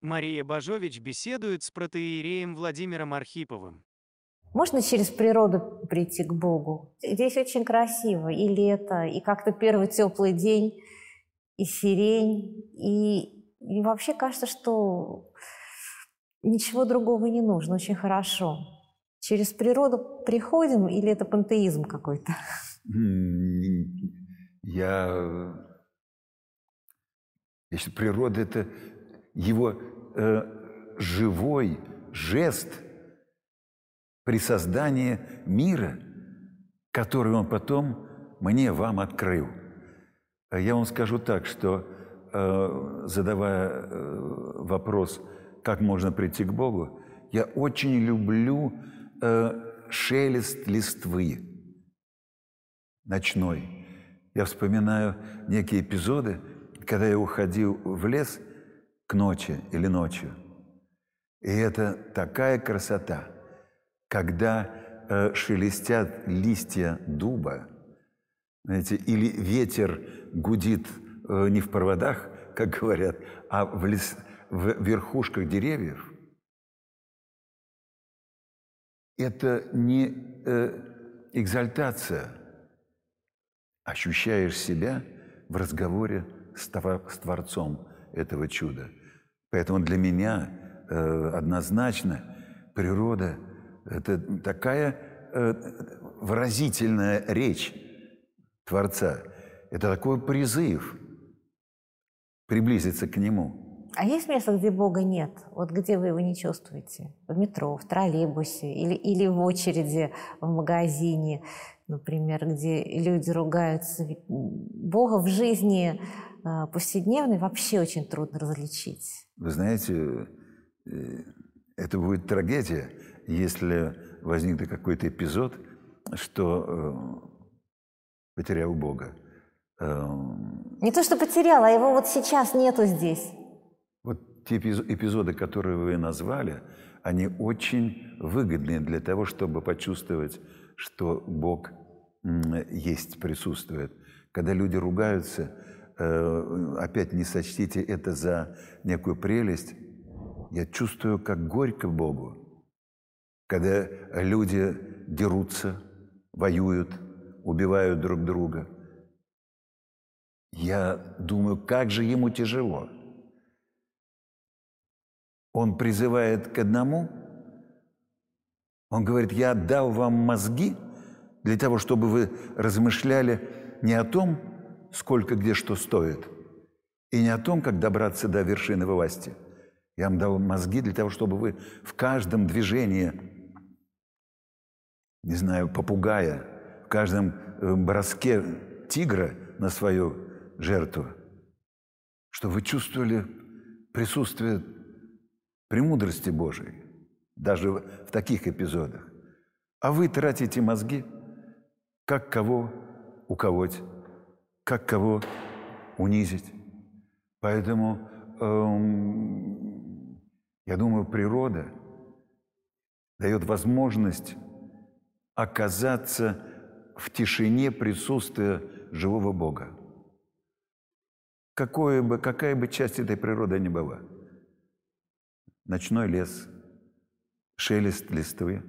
Мария Бажович беседует с протеереем Владимиром Архиповым. Можно через природу прийти к Богу? Здесь очень красиво. И лето, и как-то первый теплый день, и сирень. И, и вообще кажется, что ничего другого не нужно. Очень хорошо. Через природу приходим или это пантеизм какой-то? Я... Если природа – это его э, живой жест при создании мира, который он потом мне, вам открыл. Я вам скажу так, что э, задавая э, вопрос, как можно прийти к Богу, я очень люблю э, шелест листвы ночной. Я вспоминаю некие эпизоды, когда я уходил в лес – к ночи или ночью. И это такая красота, когда э, шелестят листья дуба, знаете, или ветер гудит э, не в проводах, как говорят, а в, лес, в верхушках деревьев. Это не э, экзальтация. Ощущаешь себя в разговоре с, Творцом этого чуда – Поэтому для меня э, однозначно природа – это такая э, выразительная речь Творца. Это такой призыв приблизиться к Нему. А есть место, где Бога нет? Вот где вы его не чувствуете? В метро, в троллейбусе или, или в очереди в магазине, например, где люди ругаются. Бога в жизни повседневной вообще очень трудно различить. Вы знаете, э, это будет трагедия, если возникнет какой-то эпизод, что э, потерял Бога. Эм, Не то, что потерял, а его вот сейчас нету здесь. Вот те эпизоды, которые вы назвали, они очень выгодны для того, чтобы почувствовать, что Бог есть, присутствует. Когда люди ругаются, опять не сочтите это за некую прелесть, я чувствую, как горько Богу, когда люди дерутся, воюют, убивают друг друга. Я думаю, как же ему тяжело. Он призывает к одному, он говорит, я дал вам мозги для того, чтобы вы размышляли не о том, сколько где что стоит, и не о том, как добраться до вершины власти. Я вам дал мозги для того, чтобы вы в каждом движении, не знаю, попугая, в каждом э, броске тигра на свою жертву, чтобы вы чувствовали присутствие премудрости Божией, даже в таких эпизодах. А вы тратите мозги, как кого уколоть, как кого унизить. Поэтому эм, я думаю, природа дает возможность оказаться в тишине присутствия живого Бога. Какое бы, какая бы часть этой природы ни была. Ночной лес, шелест листвы.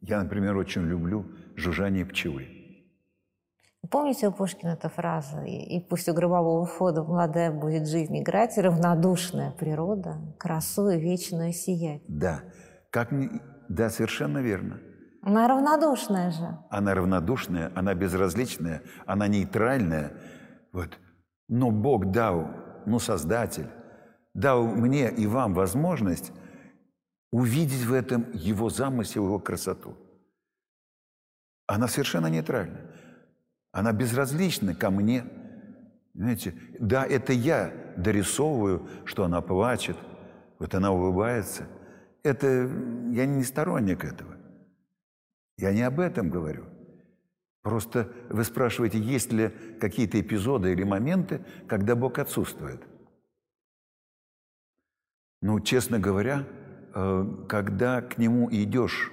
Я, например, очень люблю жужжание пчелы. Помните у Пушкина эта фраза «И, и пусть у гробового входа молодая будет жизнь играть, и равнодушная природа красою вечную сиять». Да, как, да, совершенно верно. Она равнодушная же. Она равнодушная, она безразличная, она нейтральная. Вот. Но Бог дал, ну, Создатель, дал мне и вам возможность увидеть в этом Его замысел, Его красоту. Она совершенно нейтральна. Она безразлична ко мне. Знаете, да, это я дорисовываю, что она плачет, вот она улыбается. Это я не сторонник этого. Я не об этом говорю. Просто вы спрашиваете, есть ли какие-то эпизоды или моменты, когда Бог отсутствует. Ну, честно говоря, э, когда к Нему идешь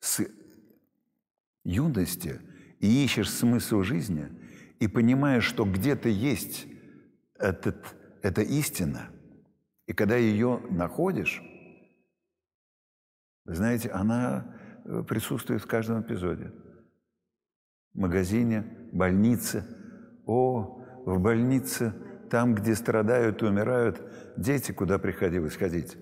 с юности – и ищешь смысл жизни, и понимаешь, что где-то есть этот, эта истина, и когда ее находишь, вы знаете, она э, присутствует в каждом эпизоде. В магазине, больнице. О, в больнице, там, где страдают и умирают дети, куда приходилось ходить.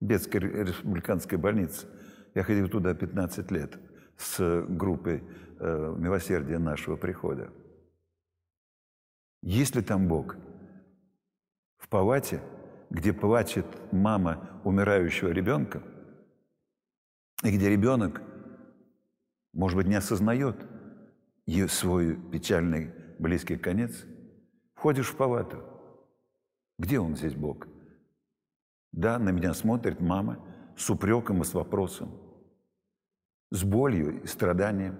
Бетской республиканской больнице. Я ходил туда 15 лет с группой э, милосердия нашего прихода. Есть ли там Бог? В палате, где плачет мама умирающего ребенка, и где ребенок, может быть, не осознает свой печальный близкий конец, входишь в палату. Где он здесь, Бог? Да, на меня смотрит мама с упреком и с вопросом, с болью и страданием.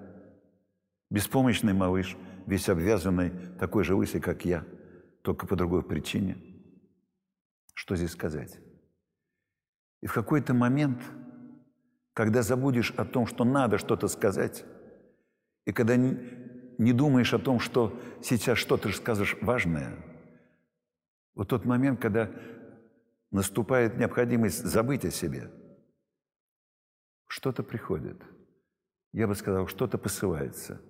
Беспомощный малыш, весь обвязанный, такой же лысый, как я, только по другой причине. Что здесь сказать? И в какой-то момент, когда забудешь о том, что надо что-то сказать, и когда не, думаешь о том, что сейчас что-то скажешь важное, вот тот момент, когда наступает необходимость забыть о себе, что-то приходит. Я бы сказал, что-то посылается –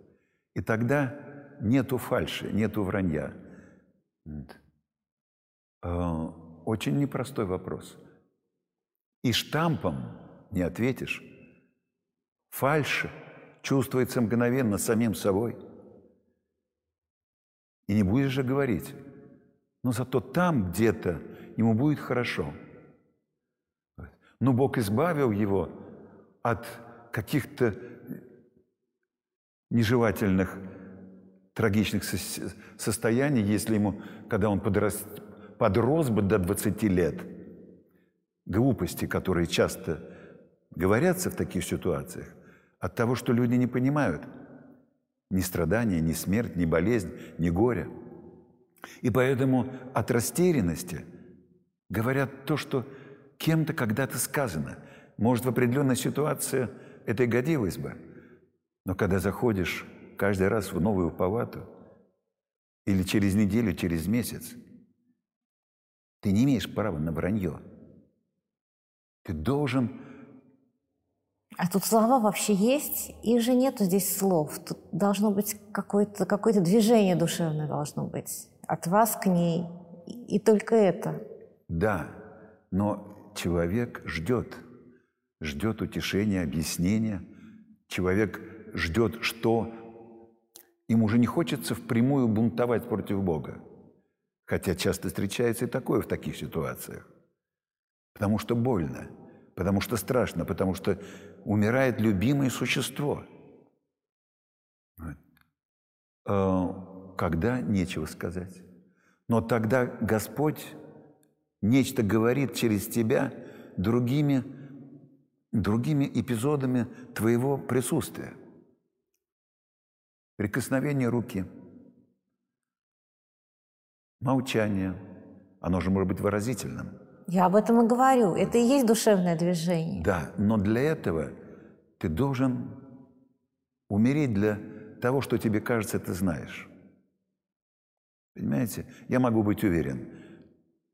и тогда нету фальши, нету вранья. А, очень непростой вопрос. И штампом не ответишь. Фальши чувствуется мгновенно самим собой. И не будешь же говорить. Но зато там где-то ему будет хорошо. Но Бог избавил его от каких-то нежелательных, трагичных состояний, если ему, когда он подрос, подрос бы до 20 лет, глупости, которые часто говорятся в таких ситуациях, от того, что люди не понимают ни страдания, ни смерть, ни болезнь, ни горе. И поэтому от растерянности говорят то, что кем-то когда-то сказано. Может, в определенной ситуации это и годилось бы – но когда заходишь каждый раз в новую палату, или через неделю, через месяц, ты не имеешь права на вранье. Ты должен... А тут слова вообще есть, и же нету здесь слов. Тут должно быть какое-то какое движение душевное должно быть. От вас к ней. И только это. Да, но человек ждет. Ждет утешения, объяснения. Человек ждет, что им уже не хочется впрямую бунтовать против Бога. Хотя часто встречается и такое в таких ситуациях. Потому что больно, потому что страшно, потому что умирает любимое существо. А, когда нечего сказать. Но тогда Господь нечто говорит через тебя другими, другими эпизодами твоего присутствия прикосновение руки, молчание. Оно же может быть выразительным. Я об этом и говорю. Это и есть душевное движение. Да, но для этого ты должен умереть для того, что тебе кажется, ты знаешь. Понимаете? Я могу быть уверен.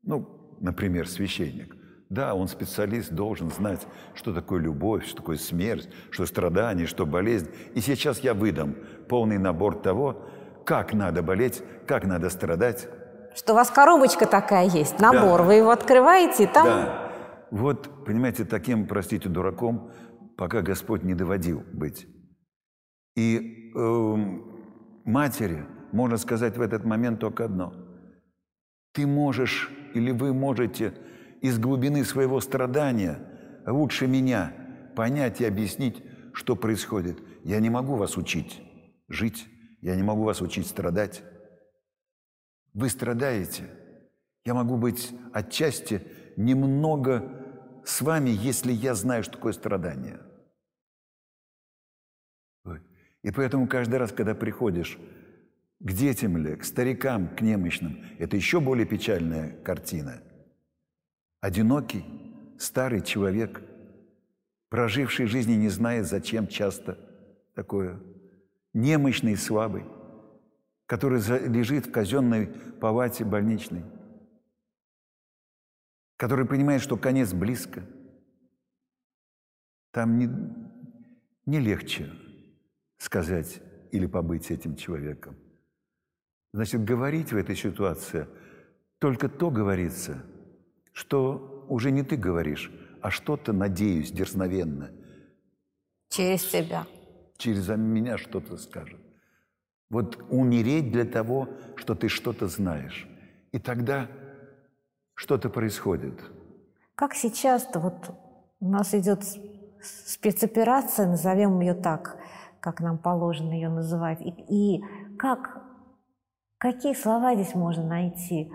Ну, например, священник. Да, он специалист, должен знать, что такое любовь, что такое смерть, что страдание, что болезнь. И сейчас я выдам полный набор того, как надо болеть, как надо страдать. Что у вас коробочка такая есть, набор, да. вы его открываете, и там... Да. Вот, понимаете, таким, простите, дураком, пока Господь не доводил быть. И э, матери можно сказать в этот момент только одно. Ты можешь или вы можете из глубины своего страдания лучше меня понять и объяснить, что происходит. Я не могу вас учить жить, я не могу вас учить страдать. Вы страдаете. Я могу быть отчасти немного с вами, если я знаю, что такое страдание. И поэтому каждый раз, когда приходишь к детям или к старикам, к немощным, это еще более печальная картина – Одинокий, старый человек, проживший жизни, не зная, зачем часто такое, немощный и слабый. который лежит в казенной палате больничной, который понимает, что конец близко. Там не, не легче сказать или побыть этим человеком. Значит, говорить в этой ситуации только то говорится, что уже не ты говоришь, а что-то, надеюсь, дерзновенно. Через тебя. Через меня что-то скажет. Вот умереть для того, что ты что-то знаешь. И тогда что-то происходит. Как сейчас-то вот у нас идет спецоперация, назовем ее так, как нам положено ее называть. И, и как, какие слова здесь можно найти?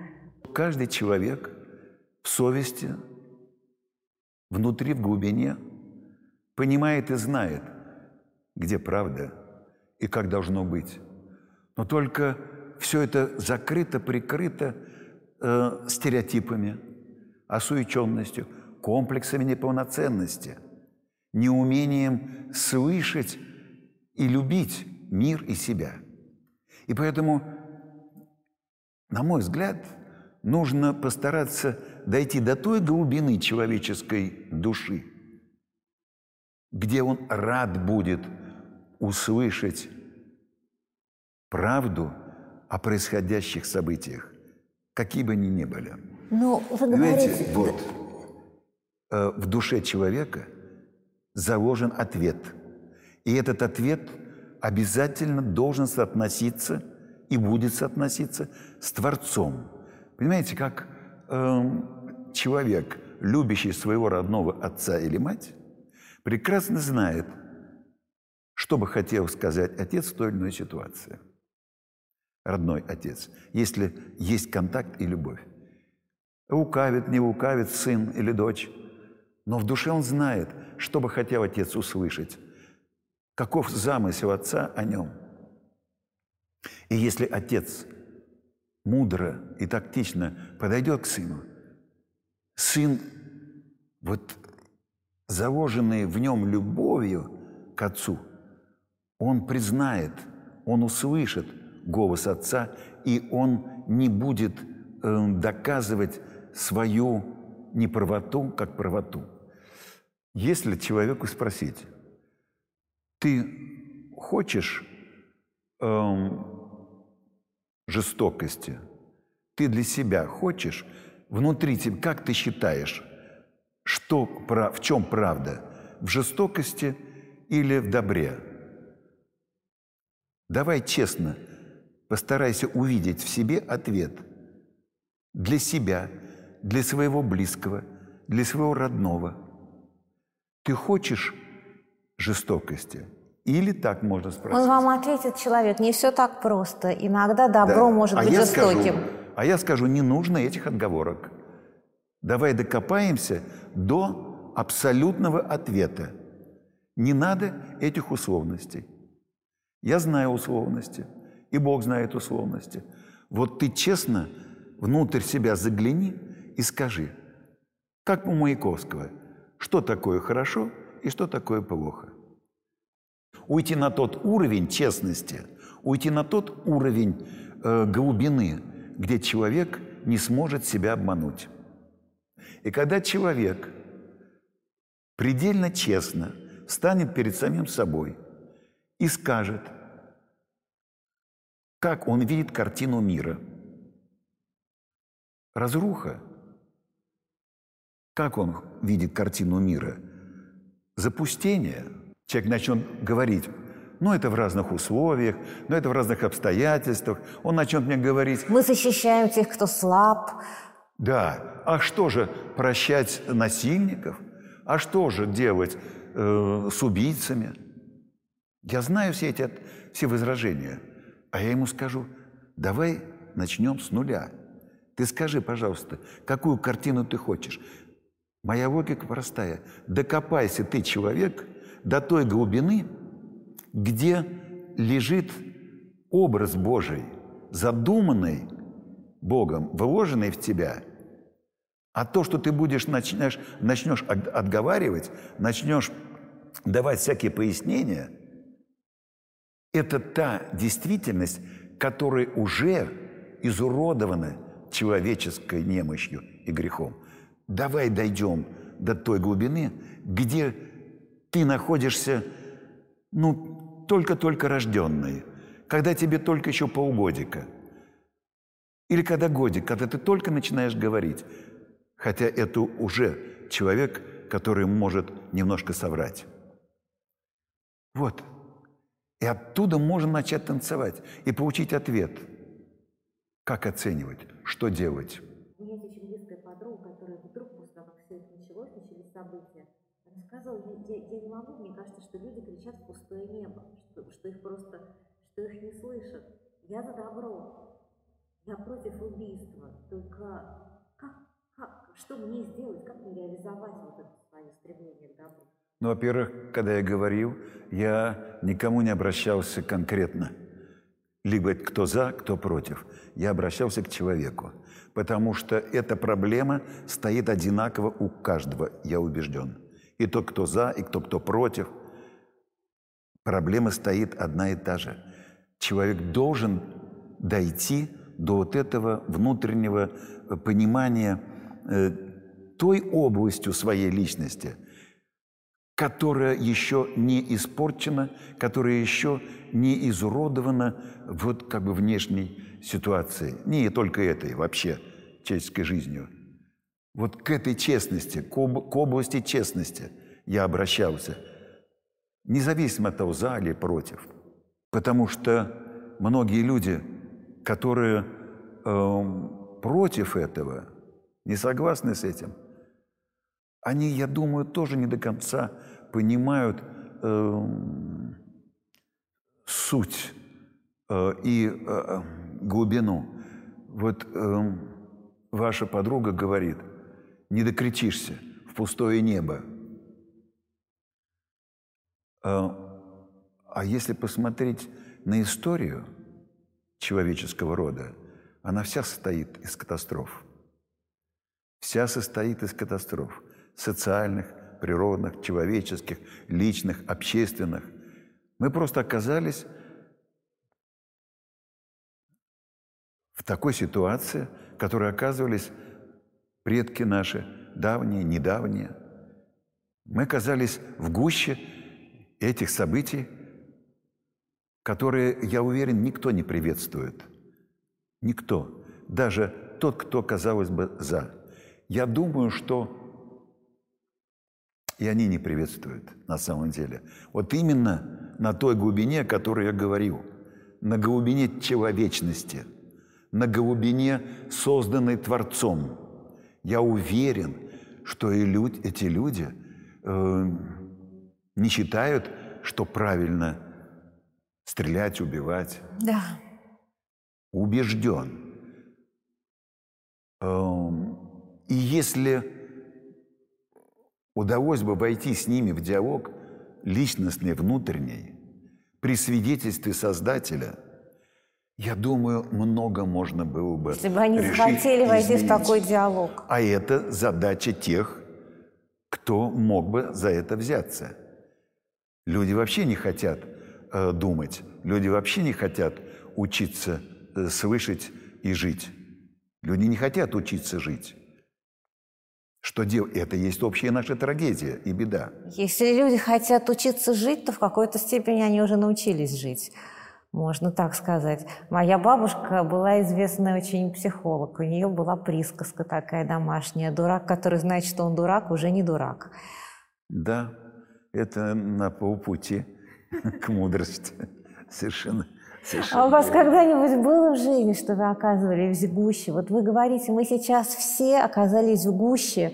Каждый человек в совести, внутри, в глубине, понимает и знает, где правда и как должно быть. Но только все это закрыто, прикрыто э, стереотипами, осуеченностью, комплексами неполноценности, неумением слышать и любить мир и себя. И поэтому, на мой взгляд, нужно постараться дойти до той глубины человеческой души, где он рад будет услышать правду о происходящих событиях, какие бы они ни были. Ну, вы Понимаете, говорите... вот э, в душе человека заложен ответ. И этот ответ обязательно должен соотноситься и будет соотноситься с Творцом. Понимаете, как э, человек, любящий своего родного отца или мать, прекрасно знает, что бы хотел сказать отец в той или иной ситуации. Родной отец, если есть контакт и любовь. Лукавит, не лукавит сын или дочь, но в душе он знает, что бы хотел отец услышать, каков замысел отца о нем. И если отец мудро и тактично подойдет к сыну, сын, вот заложенный в нем любовью к отцу, он признает, он услышит голос отца, и он не будет э, доказывать свою неправоту как правоту. Если человеку спросить, ты хочешь эм, жестокости, ты для себя хочешь, внутри тебя, как ты считаешь, что, в чем правда, в жестокости или в добре? Давай честно, постарайся увидеть в себе ответ для себя, для своего близкого, для своего родного. Ты хочешь жестокости? Или так можно спросить? Он вам ответит, человек, не все так просто. Иногда добро Да. может А быть жестоким. Скажу, а я скажу, не нужно этих отговорок. Давай докопаемся до абсолютного ответа. Не надо этих условностей. Я знаю условности, и Бог знает условности. Вот ты честно внутрь себя загляни и скажи, как у Маяковского, что такое хорошо и что такое плохо. Уйти на тот уровень честности, уйти на тот уровень э, глубины, где человек не сможет себя обмануть. И когда человек предельно честно станет перед самим собой и скажет, как он видит картину мира. Разруха. Как он видит картину мира? Запустение. Человек начнет говорить, ну это в разных условиях, ну это в разных обстоятельствах. Он начнет мне говорить, Мы защищаем тех, кто слаб. да, а что же прощать насильников? А что же делать э, с убийцами? Я знаю все эти все возражения, а я ему скажу, давай начнем с нуля. Ты скажи, пожалуйста, какую картину ты хочешь? Моя логика простая. Докопайся ты, человек, до той глубины, где лежит образ Божий, задуманный Богом, вложенный в тебя – а то, что ты будешь начнешь, начнешь от- отговаривать, начнешь давать всякие пояснения, это та действительность, которые уже изуродованы человеческой немощью и грехом. Давай дойдем до той глубины, где ты находишься, ну, только-только рожденный, когда тебе только еще полгодика. Или когда годик, когда ты только начинаешь говорить. Хотя это уже человек, который может немножко соврать. Вот. И оттуда можно начать танцевать и получить ответ. Как оценивать, что делать. У меня есть очень близкая подруга, которая вдруг, после того, как все это началось, начались события, она сказала, я, я не могу, мне кажется, что люди кричат в пустое небо, что, их просто, что их не слышат. Я за добро, я против убийства, только как, как, что мне сделать, как мне реализовать вот это свое стремление к добру? Ну, во-первых, когда я говорил, я никому не обращался конкретно. Либо кто за, кто против. Я обращался к человеку. Потому что эта проблема стоит одинаково у каждого, я убежден. И тот, кто за, и кто, кто против. Проблема стоит одна и та же. Человек должен дойти до вот этого внутреннего понимания э, той областью своей личности – которая еще не испорчена, которая еще не изуродована вот как бы внешней ситуацией. Не только этой, вообще человеческой жизнью. Вот к этой честности, к, об, к области честности я обращался, независимо от того, за или против. Потому что многие люди, которые э, против этого, не согласны с этим, они, я думаю, тоже не до конца понимают э, суть э, и э, глубину. Вот э, ваша подруга говорит, не докричишься в пустое небо. Э, а если посмотреть на историю человеческого рода, она вся состоит из катастроф. Вся состоит из катастроф социальных, природных, человеческих, личных, общественных. Мы просто оказались в такой ситуации, в которой оказывались предки наши, давние, недавние. Мы оказались в гуще этих событий, которые, я уверен, никто не приветствует. Никто. Даже тот, кто, казалось бы, за. Я думаю, что и они не приветствуют на самом деле. Вот именно на той глубине, о которой я говорил, на глубине человечности, на глубине, созданной Творцом. Я уверен, что и люди, эти люди э, не считают, что правильно стрелять, убивать. Да. Убежден. Э, и если удалось бы войти с ними в диалог личностный, внутренний, при свидетельстве Создателя, я думаю, много можно было бы Если бы они захотели войти в такой диалог. А это задача тех, кто мог бы за это взяться. Люди вообще не хотят э, думать, люди вообще не хотят учиться э, слышать и жить. Люди не хотят учиться жить. Что делать? Это есть общая наша трагедия и беда. Если люди хотят учиться жить, то в какой-то степени они уже научились жить. Можно так сказать. Моя бабушка была известная очень психолог. У нее была присказка такая домашняя. Дурак, который знает, что он дурак, уже не дурак. Да, это на полпути к мудрости. Совершенно. Совершенно а у вас когда-нибудь было в жизни, что вы оказывались в гуще? Вот вы говорите, мы сейчас все оказались в гуще,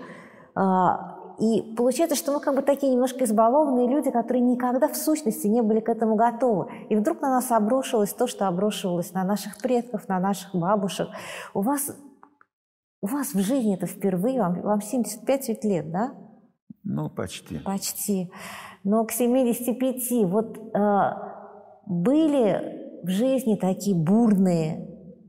а, и получается, что мы как бы такие немножко избалованные люди, которые никогда в сущности не были к этому готовы. И вдруг на нас обрушилось то, что обрушивалось на наших предков, на наших бабушек. У вас, у вас в жизни это впервые, вам, вам 75 ведь лет, да? Ну, почти. Почти. Но к 75 вот э, были в жизни такие бурные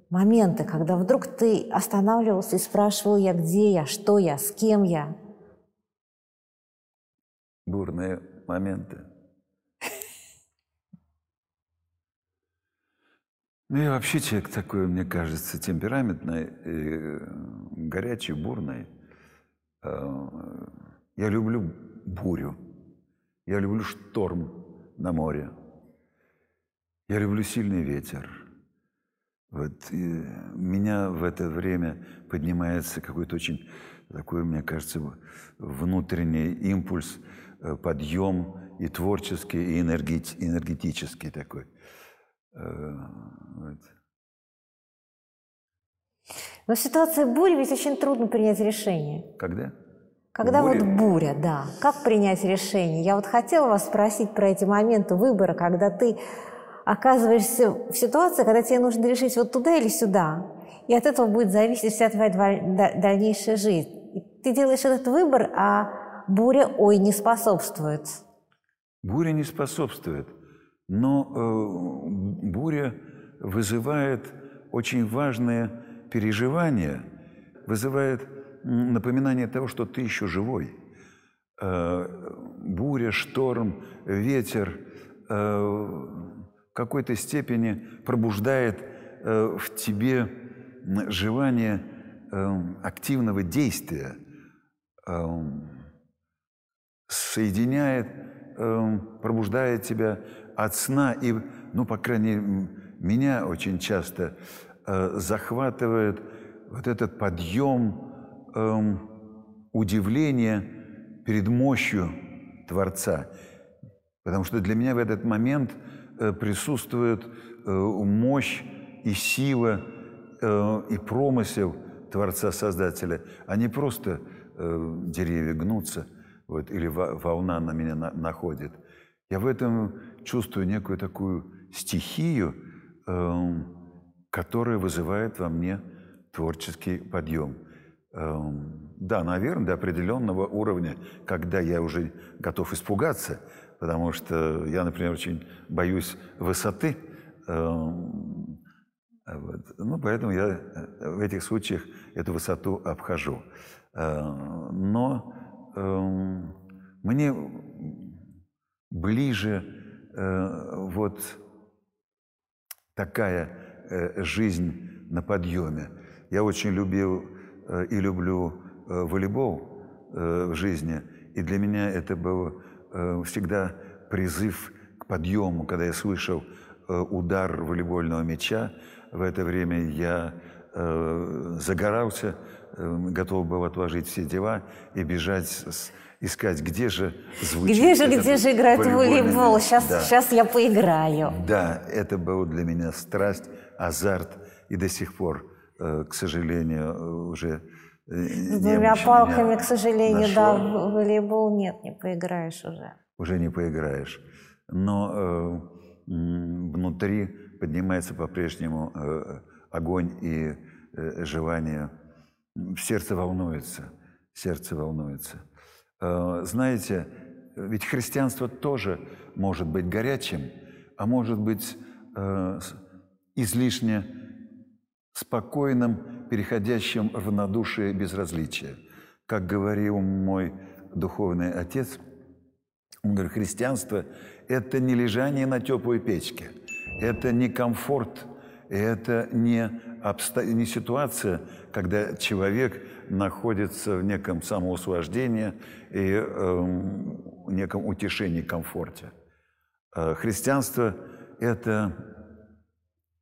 моменты, когда вдруг ты останавливался и спрашивал я, где я, что я, с кем я? Бурные моменты. Ну, я вообще человек такой, мне кажется, темпераментный, горячий, бурный. Я люблю бурю. Я люблю шторм на море. Я люблю сильный ветер. Вот и меня в это время поднимается какой-то очень такой, мне кажется, внутренний импульс, э, подъем и творческий, и энергетический такой. Э, вот. Но в ситуации бури ведь очень трудно принять решение. Когда? Когда буря? вот буря, да. Как принять решение? Я вот хотела вас спросить про эти моменты выбора, когда ты оказываешься в ситуации, когда тебе нужно решить вот туда или сюда. И от этого будет зависеть вся твоя дальнейшая жизнь. И ты делаешь этот выбор, а буря, ой, не способствует. Буря не способствует, но э, буря вызывает очень важное переживание, вызывает напоминание того, что ты еще живой. Э, буря, шторм, ветер э, в какой-то степени пробуждает э, в тебе желание активного действия, соединяет, пробуждает тебя от сна и, ну, по крайней мере, меня очень часто захватывает вот этот подъем э, удивления перед мощью Творца. Потому что для меня в этот момент э, присутствует э, мощь и сила э, и промысел Творца-Создателя, а не просто э, деревья гнутся вот, или волна на меня на, находит. Я в этом чувствую некую такую стихию, э, которая вызывает во мне творческий подъем. Э, да, наверное, до определенного уровня, когда я уже готов испугаться, потому что я, например, очень боюсь высоты. Э, вот. Ну, поэтому я э, в этих случаях эту высоту обхожу. Э, но мне ближе э, вот такая э, жизнь на подъеме. Я очень любил и люблю э, волейбол э, в жизни, и для меня это был э, всегда призыв к подъему, когда я слышал э, удар волейбольного мяча, в это время я э, загорался, э, готов был отложить все дела и бежать, искать, где же звучит. Где же, где же играет волейбол? Сейчас, да. сейчас я поиграю. Да, это была для меня страсть, азарт, и до сих пор, э, к сожалению, уже э, с двумя палками, к сожалению, нашел. да, в волейбол нет, не поиграешь уже. Уже не поиграешь. Но э, внутри поднимается по-прежнему э, огонь и э, желание. Сердце волнуется, сердце волнуется. Э, знаете, ведь христианство тоже может быть горячим, а может быть излишне спокойным, переходящим в равнодушие безразличие. Как говорил мой духовный отец, он говорит, христианство – это не лежание на теплой печке – это не комфорт, это не, обсто... не ситуация, когда человек находится в неком самоуслаждении и э, неком утешении, комфорте. Э, христианство – это,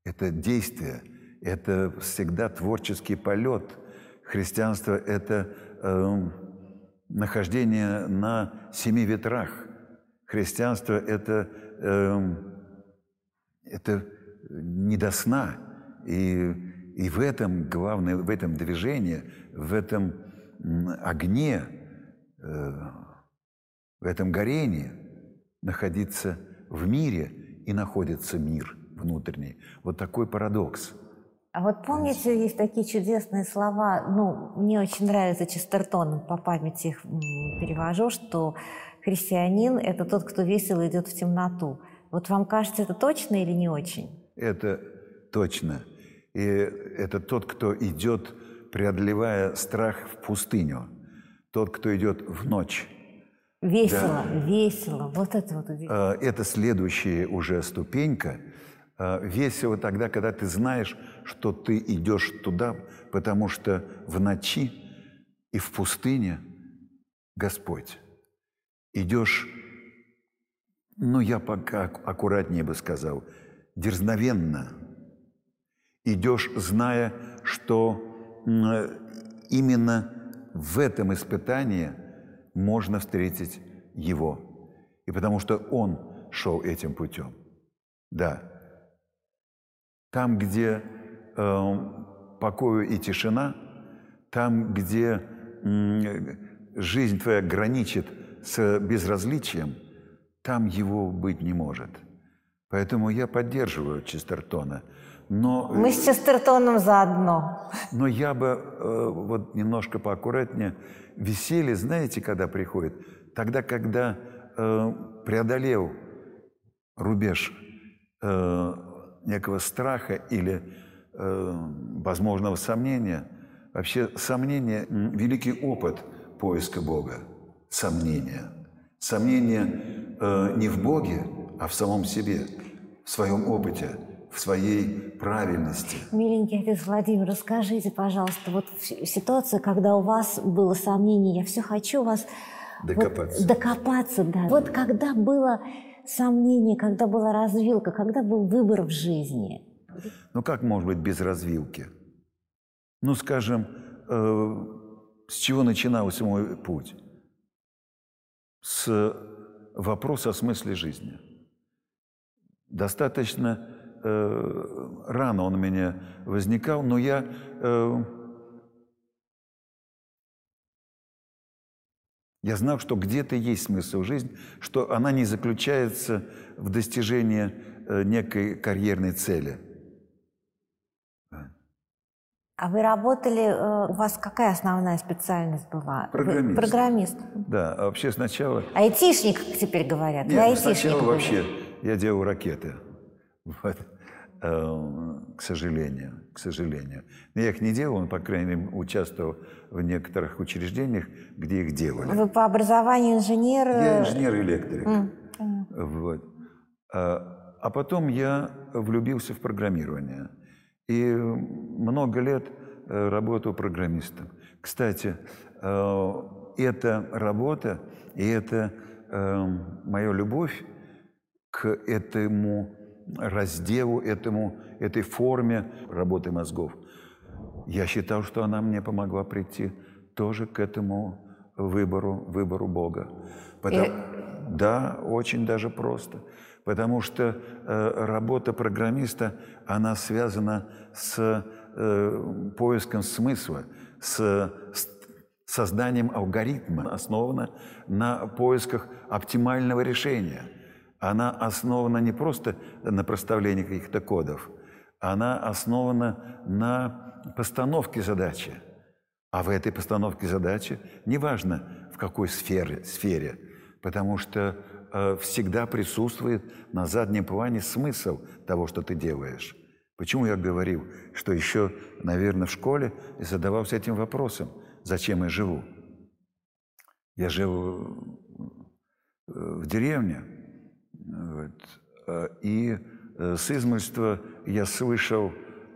это действие, это всегда творческий полет. Христианство – это э, нахождение на семи ветрах. Христианство – это э, это не до сна. И, и в этом главное, в этом движении, в этом огне, э, в этом горении находиться в мире и находится мир внутренний. Вот такой парадокс. А вот помните, есть такие чудесные слова, ну, мне очень нравится Честертон, по памяти их перевожу, что христианин – это тот, кто весело идет в темноту. Вот вам кажется, это точно или не очень? Это точно. И это тот, кто идет, преодолевая страх в пустыню. Тот, кто идет в ночь. Весело, да. весело. Вот это вот удивительно. Это следующая уже ступенька. Э, весело тогда, когда ты знаешь, что ты идешь туда, потому что в ночи и в пустыне Господь. Идешь, ну, я пока аккуратнее бы сказал, дерзновенно. Идешь, зная, что именно в этом испытании можно встретить Его. И потому что Он шел этим путем. Да. Там, где э, покою и тишина, там, где э, жизнь твоя граничит с безразличием, там его быть не может. Поэтому я поддерживаю Честертона – но, Мы с Честертоном заодно. Но я бы э, вот немножко поаккуратнее. Веселье, знаете, когда приходит? Тогда, когда э, преодолел рубеж э, некого страха или э, возможного сомнения. Вообще сомнение – великий опыт поиска Бога. Сомнение. Сомнение э, не в Боге, а в самом себе, в своем опыте – в своей правильности. Миленький отец Владимир, расскажите, пожалуйста, вот ситуация, когда у вас было сомнение, я все хочу вас докопаться. Вот, докопаться, да. Вот когда было сомнение, когда была развилка, когда был выбор в жизни. Ну как может быть без развилки? Ну, скажем, э, с чего начинался мой путь? С вопроса о смысле жизни. Достаточно э, рано он у меня возникал, но я э, я знал, что где-то есть смысл жизни, что она не заключается в достижении э, некой карьерной цели. А вы работали, э, у вас какая основная специальность была? Программист. Вы, программист. Да, а вообще сначала... Айтишник теперь говорят. Нет, Вы ну, сначала были. вообще я делал ракеты. Вот. Э, к сожалению, к сожалению. Но я их не делал, но, по крайней мере, участвовал в некоторых учреждениях, где их делали. Вы по образованию инженер? Я инженер-электрик. Mm. Вот. А, а потом я влюбился в программирование. И много лет э, работал программистом. Кстати, э, эта работа и это моя любовь к этому разделу, этому, этой форме работы мозгов. Я считал, что она мне помогла прийти тоже к этому выбору, выбору Бога. Потому, И... Да, очень даже просто. Потому что э, работа программиста, она связана с э, поиском смысла, с, с созданием алгоритма, основана на поисках оптимального решения – она основана не просто на проставлении каких-то кодов, она основана на постановке задачи. А в этой постановке задачи, неважно в какой сфере, сфере потому что э, всегда присутствует на заднем плане смысл того, что ты делаешь. Почему я говорил, что еще, наверное, в школе задавался этим вопросом, зачем я живу? Я жил э, в деревне, вот. Э, и э, с измольства я слышал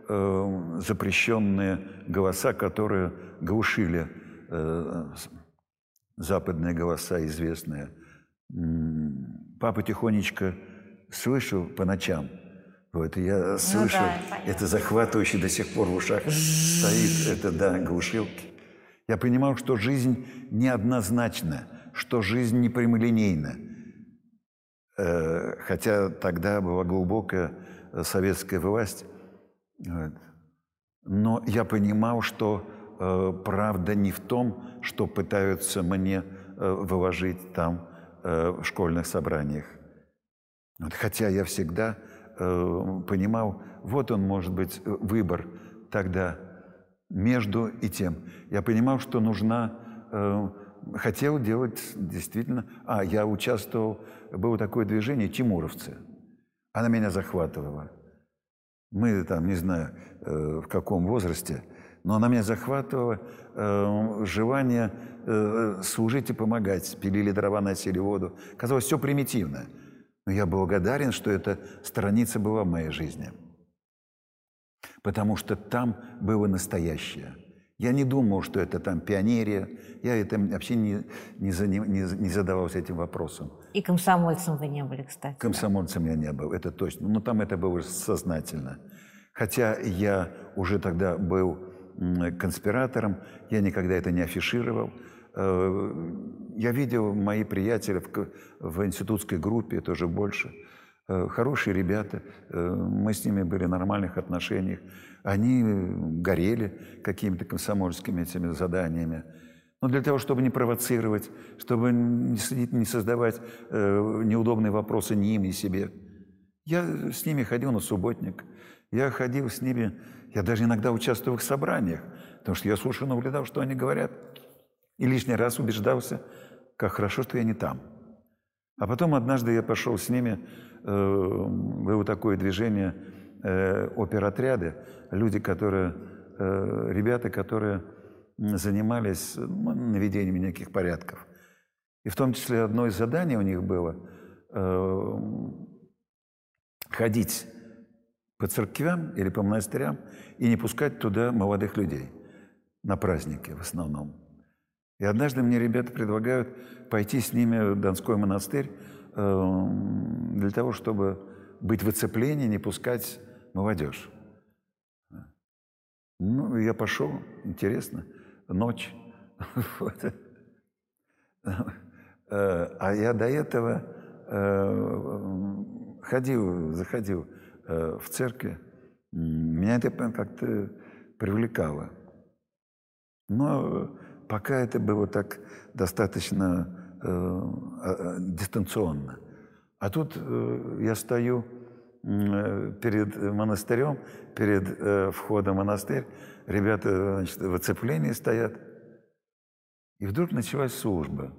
э, запрещенные голоса, которые глушили западные голоса известные. Папа тихонечко слышал по ночам. Вот, и я слышал, ну, да, это захватывающе до сих пор в ушах стоит, это, да, глушилки. Я понимал, что жизнь неоднозначна, что жизнь не прямолинейна, хотя тогда была глубокая э, советская власть. Но я понимал, что э, правда не в том, что пытаются мне выложить там в школьных собраниях. Хотя я всегда понимал, вот он может быть выбор тогда между и тем. Я понимал, что нужна хотел делать действительно... А, я участвовал, было такое движение «Тимуровцы». Она меня захватывала. Мы там, не знаю, э, в каком возрасте, но она меня захватывала, э, желание э, служить и помогать. Пилили дрова, носили воду. Казалось, все примитивно. Но я благодарен, что эта страница была в моей жизни. Потому что там было настоящее. Я не думал, что это там пионерия. Я это вообще не, не, за, не, не задавался этим вопросом. И комсомольцем вы не были, кстати. Комсомольцем я не был, это точно. Но там это было сознательно. Хотя я уже тогда был конспиратором, я никогда это не афишировал. Э, я видел мои приятели в, в институтской группе, тоже больше. Э, хорошие ребята, э, мы с ними были в нормальных отношениях. Они горели какими-то комсомольскими этими заданиями. Но для того, чтобы не провоцировать, чтобы не создавать неудобные вопросы ни им, ни себе. Я с ними ходил на субботник. Я ходил с ними, я даже иногда участвовал в их собраниях, потому что я слушал, наблюдал, что они говорят. И лишний раз убеждался, как хорошо, что я не там. А потом однажды я пошел с ними, э, было такое движение э, оперотряды, люди, которые, э, ребята, которые занимались ну, наведением неких порядков. И в том числе одно из заданий у них было э, ходить по церквям или по монастырям и не пускать туда молодых людей на праздники в основном. И однажды мне ребята предлагают пойти с ними в Донской монастырь э, для того, чтобы быть в оцеплении, не пускать молодежь. Ну, я пошел, интересно, ночь. Э, а я до этого э, ходил, заходил в церкви. Меня это как-то привлекало. Но Пока это было так достаточно э, э, дистанционно. А тут э, я стою э, перед монастырем, перед э, входом в монастырь, ребята значит, в оцеплении стоят. И вдруг началась служба,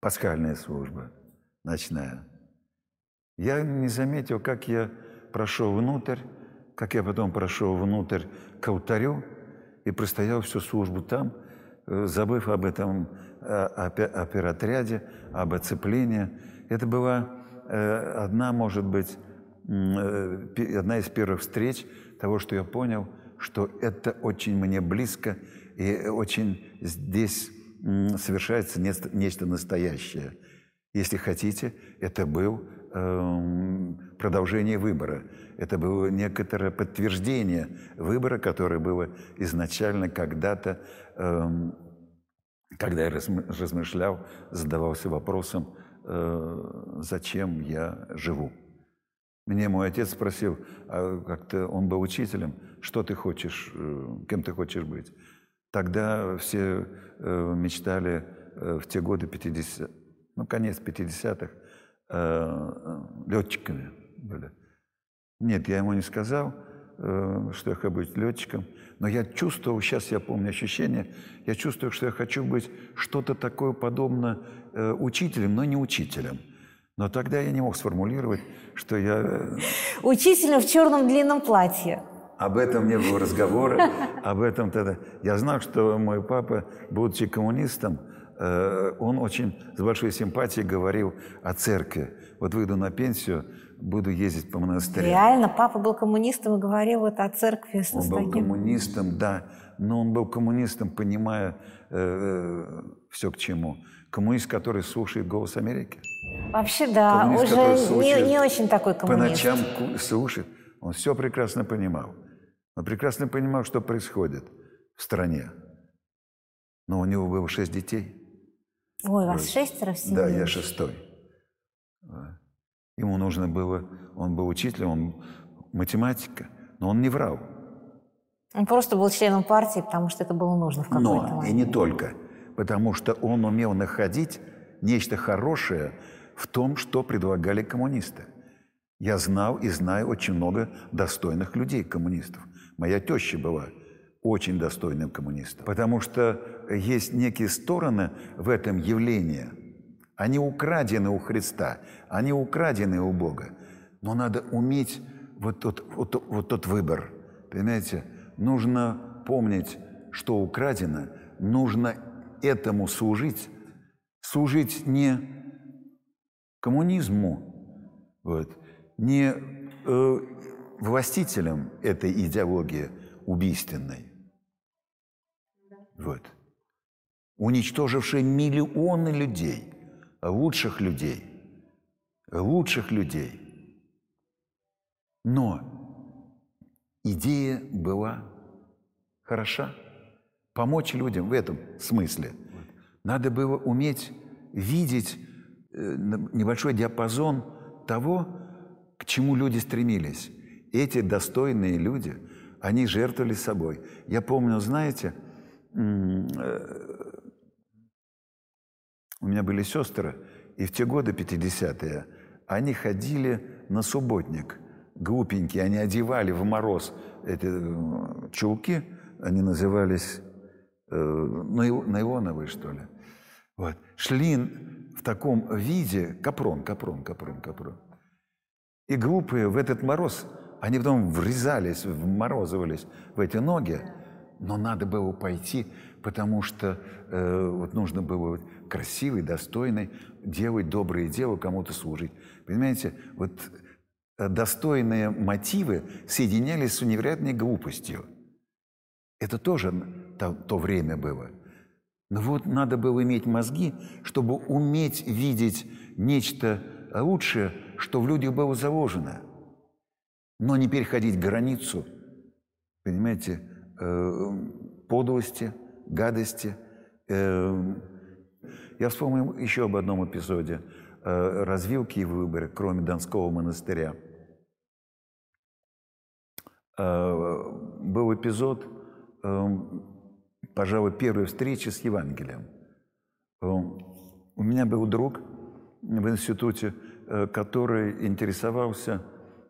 пасхальная служба, ночная. Я не заметил, как я прошел внутрь, как я потом прошел внутрь к алтарю, и простоял всю службу там, э, забыв об этом оперотряде, об оцеплении. Это была э, одна, может быть, э, одна из первых встреч того, что я понял, что это очень мне близко, и очень здесь совершается нечто настоящее. Если хотите, это был эм, продолжение выбора. Это было некоторое подтверждение выбора, которое было изначально когда-то, эм, когда я размышлял, задавался вопросом, э, зачем я живу. Мне мой отец спросил, а как-то он был учителем, что ты хочешь, э, кем ты хочешь быть. Тогда все э, мечтали в те годы 50, ну, конец 50-х, летчиками были. Нет, я ему не сказал, э, что я хочу быть летчиком, но я чувствовал, сейчас я помню ощущение, я чувствую, что я хочу быть что-то такое подобное э, учителем, но не учителем. Но тогда я не мог сформулировать, что я... Э, учителем в черном длинном платье. Об этом не было разговора, об этом тогда. Я знал, что мой папа, будучи коммунистом, он очень с большой симпатией говорил о церкви. Вот выйду на пенсию, буду ездить по монастырям. Реально, папа был коммунистом и говорил вот о церкви. Он был коммунистом, да, но он был коммунистом, понимая э, э, все к чему. Коммунист, который слушает «Голос Америки». Вообще, да, коммунист, уже не, не очень такой коммунист. По ночам слушает. Он все прекрасно понимал. Он прекрасно понимал, что происходит в стране. Но у него было шесть детей. Ой, у вас шестеро в семье? Да, я шестой. Ему нужно было, он был учителем, он математика, но он не врал. Он просто был членом партии, потому что это было нужно в какой-то но, момент. и не только, потому что он умел находить нечто хорошее в том, что предлагали коммунисты. Я знал и знаю очень много достойных людей, коммунистов. Моя теща была очень достойным коммунистом. Потому что есть некие стороны в этом явлении – они украдены у Христа, они украдены у Бога. Но надо уметь вот тот, вот, вот тот выбор. Понимаете? Нужно помнить, что украдено, нужно этому служить. Служить не коммунизму, вот, не э, властителям этой идеологии убийственной, вот, уничтожившей миллионы людей, лучших людей, лучших людей. Но идея была хороша. Помочь людям в этом смысле. Надо было уметь видеть э, небольшой диапазон того, к чему люди стремились. Эти достойные люди, они жертвовали собой. Я помню, знаете, э, у меня были сестры, и в те годы, 50-е, они ходили на субботник, глупенькие, они одевали в мороз эти э, чулки, они назывались наилоновые, что ли. Вот. Шли в таком виде, капрон, капрон, капрон, капрон. И глупые в этот мороз, они потом врезались, вморозывались в эти ноги, но надо было пойти, потому что э, вот нужно было красивый, достойный, делать доброе дело, кому-то служить. Понимаете, вот э, достойные мотивы соединялись с невероятной глупостью. Это тоже то, то время было. Но вот надо было иметь мозги, чтобы уметь видеть нечто лучшее, что в людях было заложено. Но не переходить границу, понимаете, э, подлости, гадости. Э, я вспомнил еще об одном эпизоде э, развилки и выборы, кроме Донского монастыря. Был эпизод, пожалуй, первой встречи с Евангелием. У меня был друг в институте, который интересовался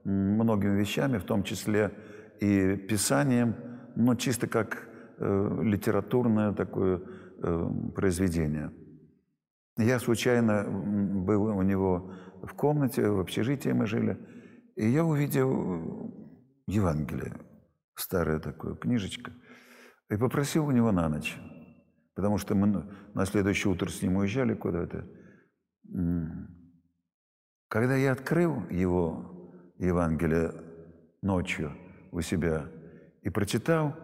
многими вещами, в том числе и писанием, но чисто как э, литературное такое э, произведение. Я случайно был у него в комнате, в общежитии мы жили, и я увидел Евангелие, старая такая книжечка, и попросил у него на ночь, потому что мы на следующее утро с ним уезжали куда-то. Когда я открыл его Евангелие ночью у себя и прочитал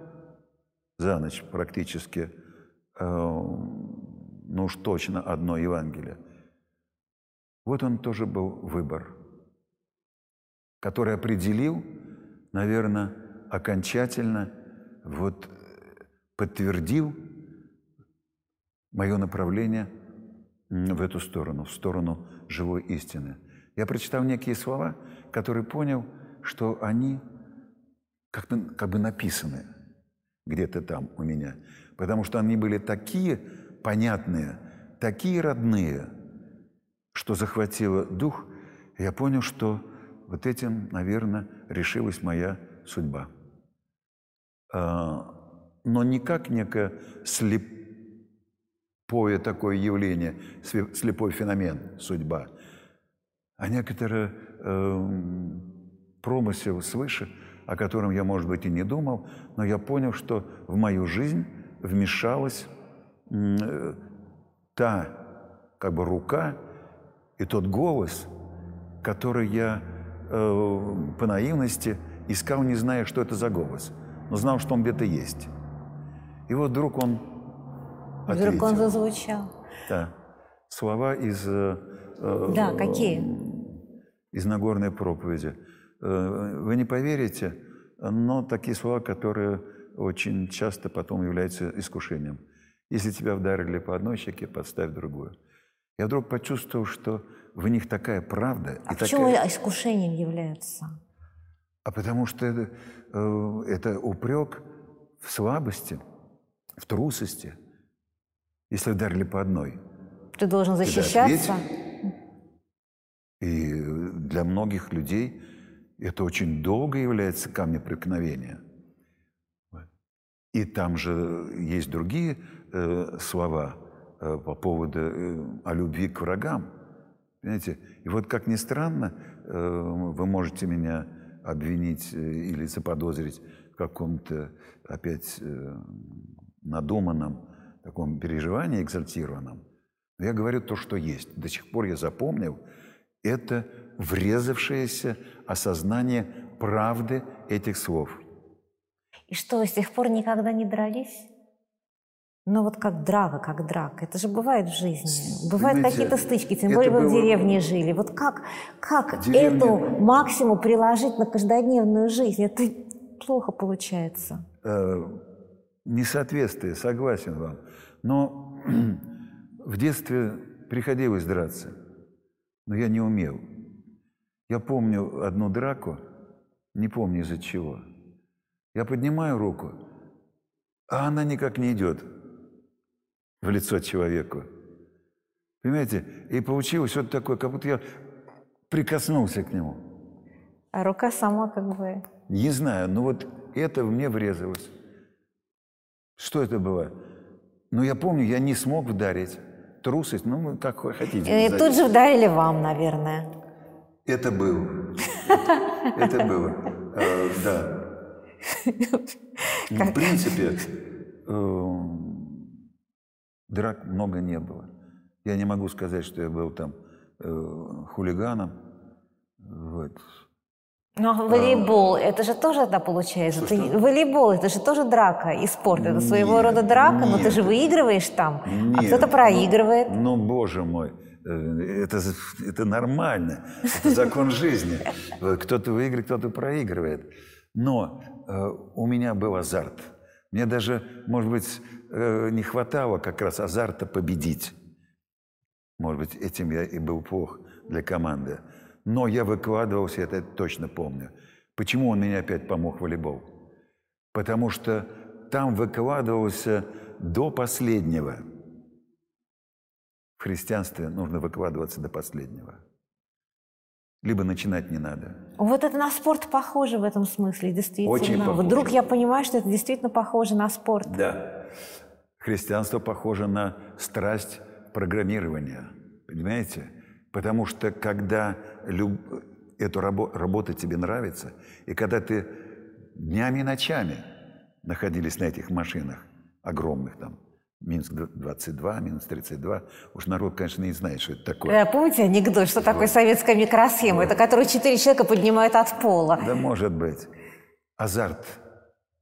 за ночь практически, э, ну уж точно одно Евангелие, вот он тоже был выбор, который определил, наверное, окончательно, вот подтвердил мое направление в эту сторону, в сторону живой истины. Я прочитал некие слова, которые понял, что они как, бы, как бы написаны где-то там у меня, потому что они были такие понятные, такие родные, что захватило дух, я понял, что вот этим, наверное, решилась моя судьба. Но не как некое слепое такое явление, слепой феномен судьба, а некоторое э, промысел свыше, о котором я, может быть, и не думал, но я понял, что в мою жизнь вмешалась э, та как бы рука и тот голос, который я э, по наивности искал, не зная, что это за голос, но знал, что он где-то есть. И вот вдруг он ответил. Вдруг он зазвучал. Да. Слова из... Э, э да, какие? Из Нагорной проповеди. Э, вы не поверите, но такие слова, которые очень часто потом являются искушением. Если тебя вдарили по одной щеке, подставь другую. Я вдруг почувствовал, что в них такая правда. А и почему такая... искушением является? А потому что это, э, это упрек в слабости, в трусости. Если ударили по одной. Ты должен защищаться. И для многих людей это очень долго является камнем преткновения. И там же есть другие э, слова э, по поводу э, о любви к врагам. Понимаете? И вот, как ни странно, э, вы можете меня обвинить э, или заподозрить в каком-то опять э, надуманном таком переживании экзальтированном. Но я говорю то, что есть. До сих пор я запомнил это врезавшееся осознание правды этих слов. И что, с тех пор никогда не дрались? Ну вот как драка, как драка. Это же бывает в жизни. Бывают какие-то стычки, тем более вы в деревне жили. Вот как, как Деревня- эту максимум приложить на каждодневную жизнь? Это плохо получается. Несоответствие, согласен вам. Но в детстве приходилось драться, но я не умел. Я помню одну драку, не помню из-за чего. Я поднимаю руку, а она никак не идет в лицо человеку. Понимаете? И получилось вот такое, как будто я прикоснулся к нему. А рука сама как бы... Не знаю, но вот это в мне врезалось. Что это было? Ну, я помню, я не смог вдарить. Трусость, ну, как хотите. И назовите. тут же вдарили вам, наверное. Это было. Это было. Э, Да. В принципе, э, драк много не было. Я не могу сказать, что я был там э, хулиганом. Но Ну, а волейбол, это же тоже тогда получается. Ты- что? волейбол, это же тоже драка и спорт. Это своего Нет, рода драка, но ты нет. же выигрываешь там, а Нет, кто-то проигрывает. Ну, ну, боже мой, э, это, это нормально, это закон жизни. Кто-то выигрывает, кто-то проигрывает. Но э, у меня был азарт. Мне даже, может быть, э, не хватало как раз азарта победить. Может быть, этим я и был плох для команды. Но я выкладывался, это точно помню. Почему он меня опять помог волейбол? Потому что там выкладывался до последнего. В христианстве нужно выкладываться до последнего. Либо начинать не надо. Вот это на спорт похоже в этом смысле, действительно. Очень похоже. Вдруг я понимаю, что это действительно похоже на спорт. Да. Христианство похоже на страсть программирования. Понимаете? Потому что когда люб- эта рабо- работа тебе нравится, и когда ты днями и ночами находились на этих машинах, огромных там, Минск 22, Минус 32, уж народ, конечно, не знает, что это такое. Э, Помните анекдот, что такое советская микросхема? Это которую четыре человека поднимают от пола. Да, может быть. Азарт,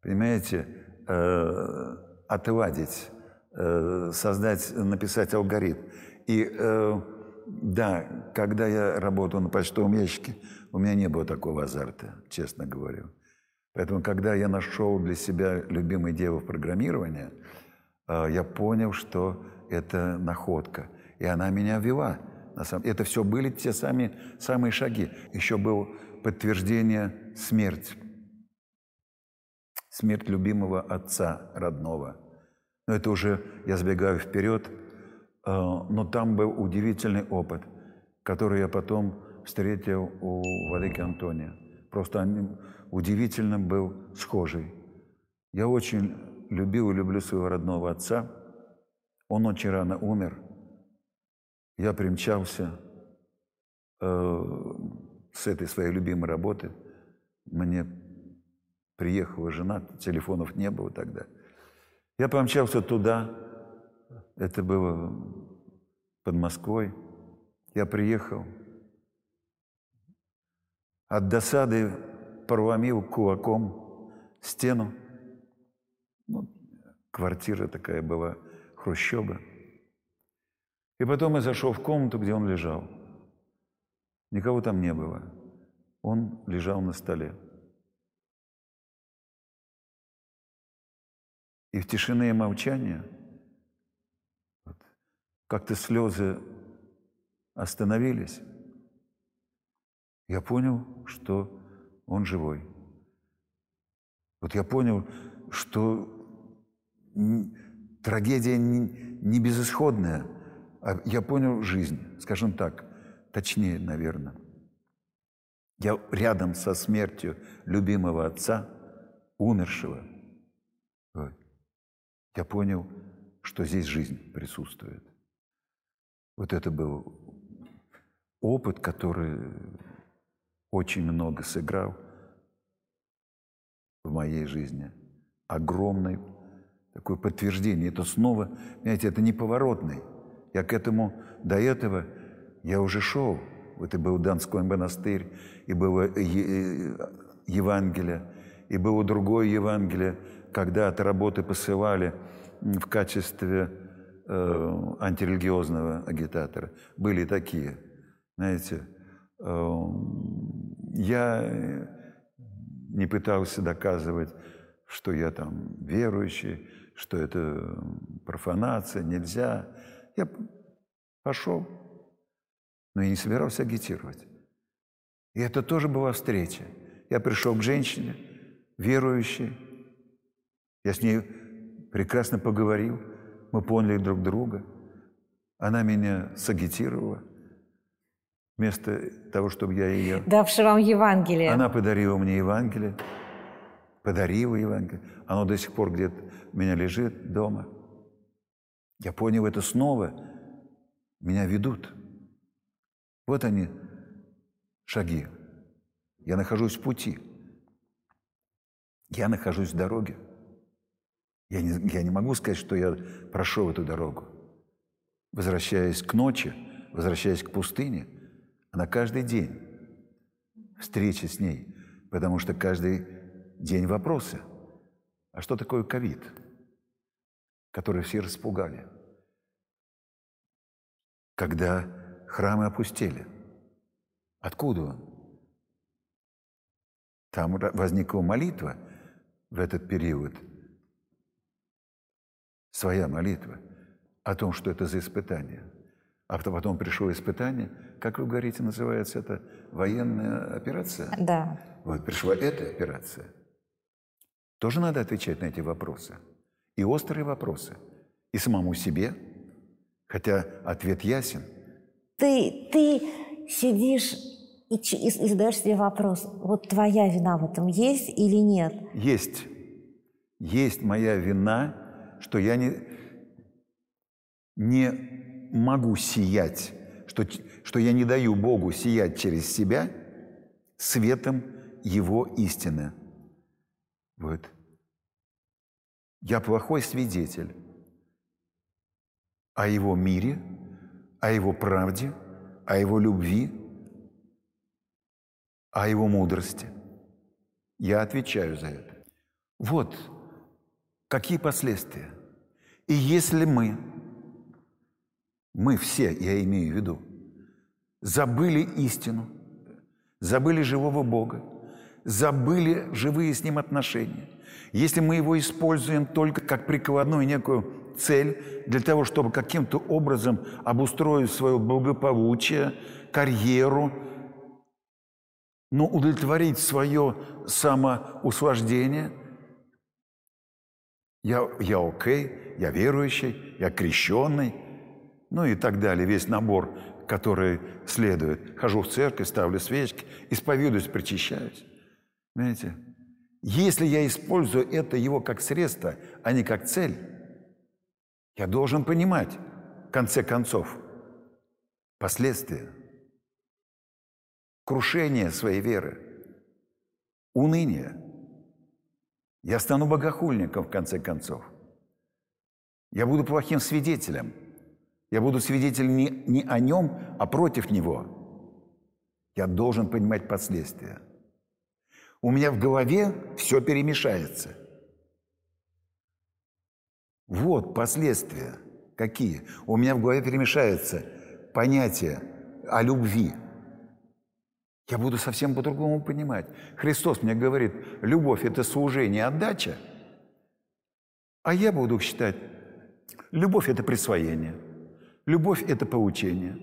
понимаете, э, отладить, э, создать, написать алгоритм. И э, да, когда я работал на почтовом ящике, у меня не было такого азарта, честно говорю. Поэтому, когда я нашел для себя любимое дело в программировании, э, я понял, что это находка. И она меня вела. Это все были те сами, самые шаги. Еще было подтверждение смерти. Смерть любимого отца родного. Но это уже, я сбегаю вперед, но там был удивительный опыт, который я потом встретил у Владыки Антония. Просто он удивительно был схожий. Я очень любил и люблю своего родного отца. Он очень рано умер. Я примчался э, с этой своей любимой работы. Мне приехала жена, телефонов не было тогда. Я помчался туда, это было под Москвой. Я приехал, от досады проломил кулаком стену. Ну, квартира такая была, хрущоба. И потом я зашел в комнату, где он лежал. Никого там не было. Он лежал на столе. И в тишине и молчании как-то слезы остановились. Я понял, что он живой. Вот я понял, что трагедия не, безысходная, а я понял жизнь, скажем так, точнее, наверное. Я рядом со смертью любимого отца, умершего, я понял, что здесь жизнь присутствует. Вот это был опыт, который очень много сыграл в моей жизни. Огромное такое подтверждение. Это снова, знаете, это неповоротный. Я к этому, до этого я уже шел. Вот и был Донской монастырь, и было Евангелие, и было другое Евангелие, когда от работы посылали в качестве э, антирелигиозного агитатора. Были такие, знаете. Э, я не пытался доказывать, что я там верующий, что это профанация, нельзя. Я пошел, но я не собирался агитировать. И это тоже была встреча. Я пришел к женщине, верующей. Я с ней прекрасно поговорил. Мы поняли друг друга. Она меня сагитировала. Вместо того, чтобы я ее... Давши вам Евангелие. Она подарила мне Евангелие. Подарила Евангелие. Оно до сих пор где-то у меня лежит дома. Я понял это снова. Меня ведут. Вот они, шаги. Я нахожусь в пути. Я нахожусь в дороге. Я не, я не могу сказать, что я прошел эту дорогу. Возвращаясь к ночи, возвращаясь к пустыне, она каждый день встреча с ней, потому что каждый день вопросы. А что такое ковид, который все распугали? Когда храмы опустели. Откуда он? Там возникла молитва в этот период, своя молитва о том, что это за испытание. А потом пришло испытание, как вы говорите, называется это военная операция? Да. Вот пришла эта операция. Тоже надо отвечать на эти вопросы. И острые вопросы. И самому себе, хотя ответ ясен. Ты, ты сидишь и, и, и задаешь себе вопрос, вот твоя вина в этом есть или нет? Есть. Есть моя вина, что я не, не могу сиять, что, что я не даю Богу сиять через себя светом Его истины. Вот. Я плохой свидетель о Его мире, о Его правде, о Его любви – о его мудрости. Я отвечаю за это. Вот какие последствия. И если мы, мы все, я имею в виду, забыли истину, забыли живого Бога, забыли живые с Ним отношения, если мы его используем только как прикладную некую цель для того, чтобы каким-то образом обустроить свое благополучие, карьеру, но удовлетворить свое самоуслаждение. Я, я окей, я верующий, я крещенный, ну и так далее, весь набор, который следует. Хожу в церковь, ставлю свечки, исповедуюсь, причащаюсь. Понимаете? Если я использую это его как средство, а не как цель, я должен понимать, в конце концов, последствия – крушение своей веры, уныние. Я стану богохульником, в конце концов. Я буду плохим свидетелем. Я буду свидетелем не, не о нем, а против него. Я должен понимать последствия. У меня в голове все перемешается. Вот последствия какие. У меня в голове перемешается понятие о любви – я буду совсем по-другому понимать. Христос мне говорит, любовь – это служение, отдача. А я буду считать, любовь – это присвоение, любовь – это поучение.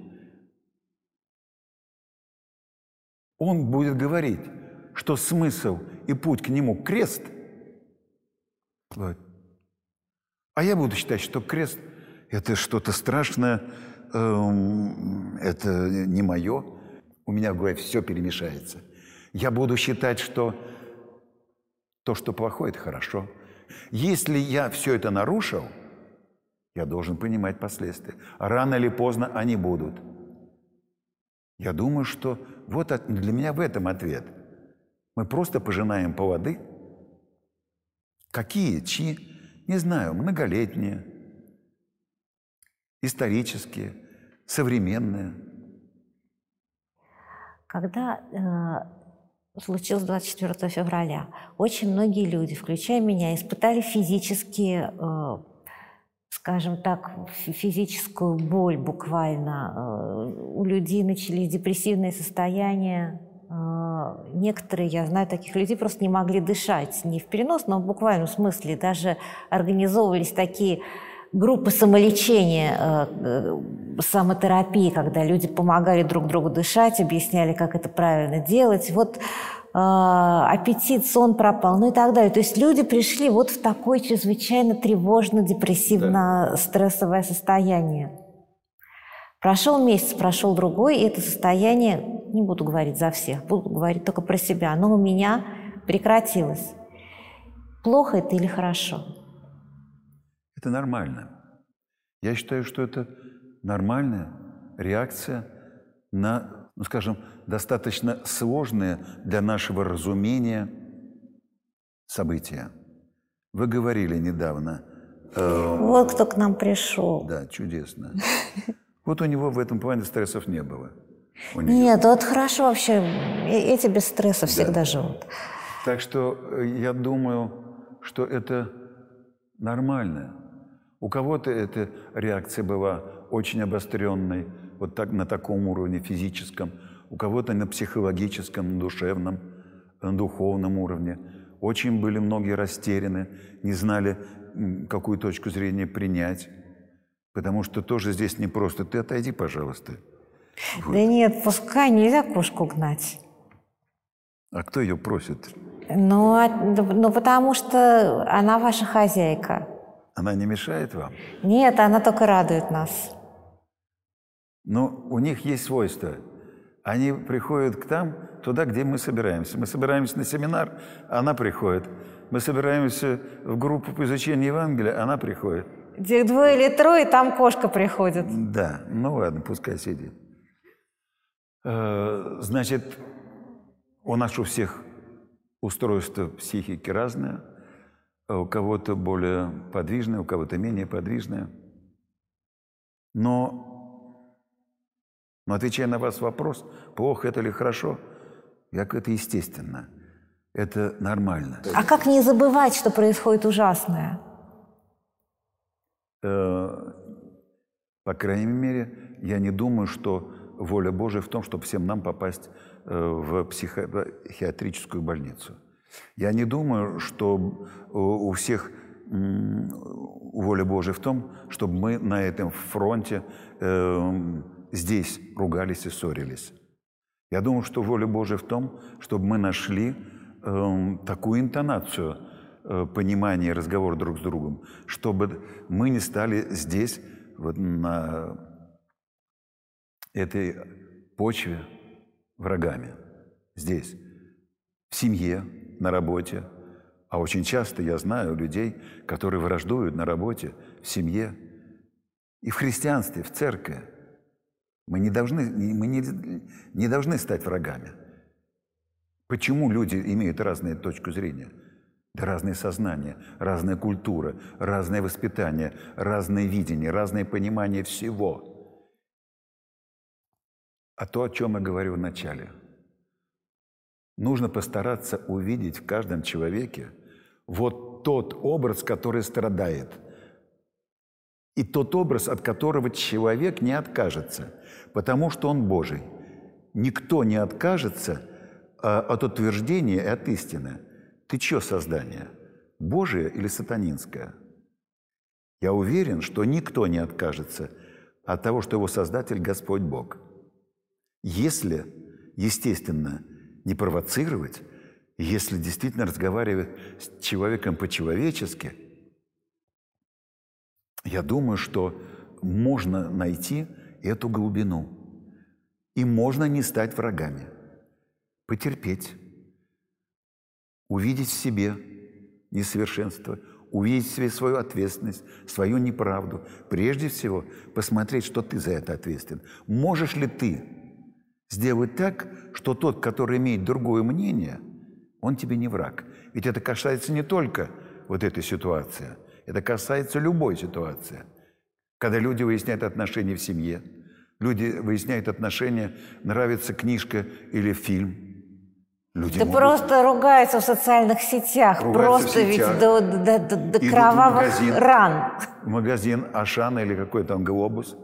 Он будет говорить, что смысл и путь к нему – крест. Вот. А я буду считать, что крест – это что-то страшное, эм, это не мое – у меня в голове все перемешается. Я буду считать, что то, что плохое, это хорошо. Если я все это нарушил, я должен понимать последствия. Рано или поздно они будут. Я думаю, что вот для меня в этом ответ. Мы просто пожинаем поводы. Какие? Чьи? Не знаю, многолетние, исторические, современные – Когда э, случилось 24 февраля, очень многие люди, включая меня, испытали физические, э, скажем так, физическую боль буквально. Э, у людей начались депрессивные состояния, некоторые, я знаю таких людей, просто не могли дышать. Не в переносном, но в буквальном смысле. Даже организовывались такие группы самолечения, э, э, самотерапии, когда люди помогали друг другу дышать, объясняли, как это правильно делать. Вот э, аппетит, сон пропал, ну и так далее. То есть люди пришли вот в такое чрезвычайно тревожно-депрессивно-стрессовое состояние. Прошел месяц, прошел другой, и это состояние, не буду говорить за всех, буду говорить только про себя, но у меня прекратилось. Плохо это или хорошо? Это нормально. Я считаю, что это нормальная реакция на, ну, скажем, достаточно сложные для нашего разумения события. Вы говорили недавно. Э, вот кто к нам пришел. Да, чудесно. Вот у него в этом плане стрессов не было. Нет, вот хорошо вообще. Эти без стресса всегда да. живут. Так что э, я думаю, что это нормально. У кого-то эта реакция была очень обостренной, вот так, на таком уровне физическом, у кого-то на психологическом, на душевном, на духовном уровне. Очень были многие растеряны, не знали, какую точку зрения принять. Потому что тоже здесь не просто. Ты отойди, пожалуйста. Вот. Да нет, пускай нельзя кошку гнать. А кто ее просит? Ну, а, ну, потому что она ваша хозяйка. Она не мешает вам? Нет, она только радует нас. Но ну, у них есть свойство. Они приходят к там, туда, где мы собираемся. Мы собираемся на семинар, она приходит. Мы собираемся в группу по изучению Евангелия, она приходит. Где двое или трое, там кошка приходит. Да, ну ладно, пускай сидит. Э, значит, у нас у всех устройство психики разное – у кого-то более подвижное, у кого-то менее подвижное. Но, но отвечая на вас вопрос, плохо это или хорошо, я говорю, это естественно, это нормально. А как не забывать, что происходит ужасное? Э, по крайней мере, я не думаю, что воля Божия в том, чтобы всем нам попасть э, в психиатрическую больницу. Я не думаю, что у всех воля Божия в том, чтобы мы на этом фронте э, здесь ругались и ссорились. Я думаю, что воля Божия в том, чтобы мы нашли э, такую интонацию э, понимания разговора друг с другом, чтобы мы не стали здесь, вот на этой почве, врагами. Здесь, в семье, на работе. А очень часто я знаю людей, которые враждуют на работе, в семье и в христианстве, в церкви. Мы не должны, мы не, не должны стать врагами. Почему люди имеют разные точку зрения? Да разные сознания, разная культура, разное воспитание, разное видение, разное понимание всего. А то, о чем я говорю в начале – Нужно постараться увидеть в каждом человеке вот тот образ, который страдает. И тот образ, от которого человек не откажется, потому что он Божий. Никто не откажется а, от утверждения и от истины. Ты чье создание? Божие или сатанинское? Я уверен, что никто не откажется от того, что его Создатель – Господь Бог. Если, естественно, не провоцировать, если действительно разговаривать с человеком по-человечески, я думаю, что можно найти эту глубину. И можно не стать врагами. Потерпеть. Увидеть в себе несовершенство, увидеть в себе свою ответственность, свою неправду. Прежде всего, посмотреть, что ты за это ответственен. Можешь ли ты Сделать так, что тот, который имеет другое мнение, он тебе не враг. Ведь это касается не только вот этой ситуации, это касается любой ситуации. Когда люди выясняют отношения в семье, Люди выясняют отношения, нравится книжка или фильм. Люди Да могут просто ругаются в социальных сетях. Ругаются просто ведь сетях. до, до- до- до Идут в кровавых магазин. ран. в магазин Ашана или какой там глобус,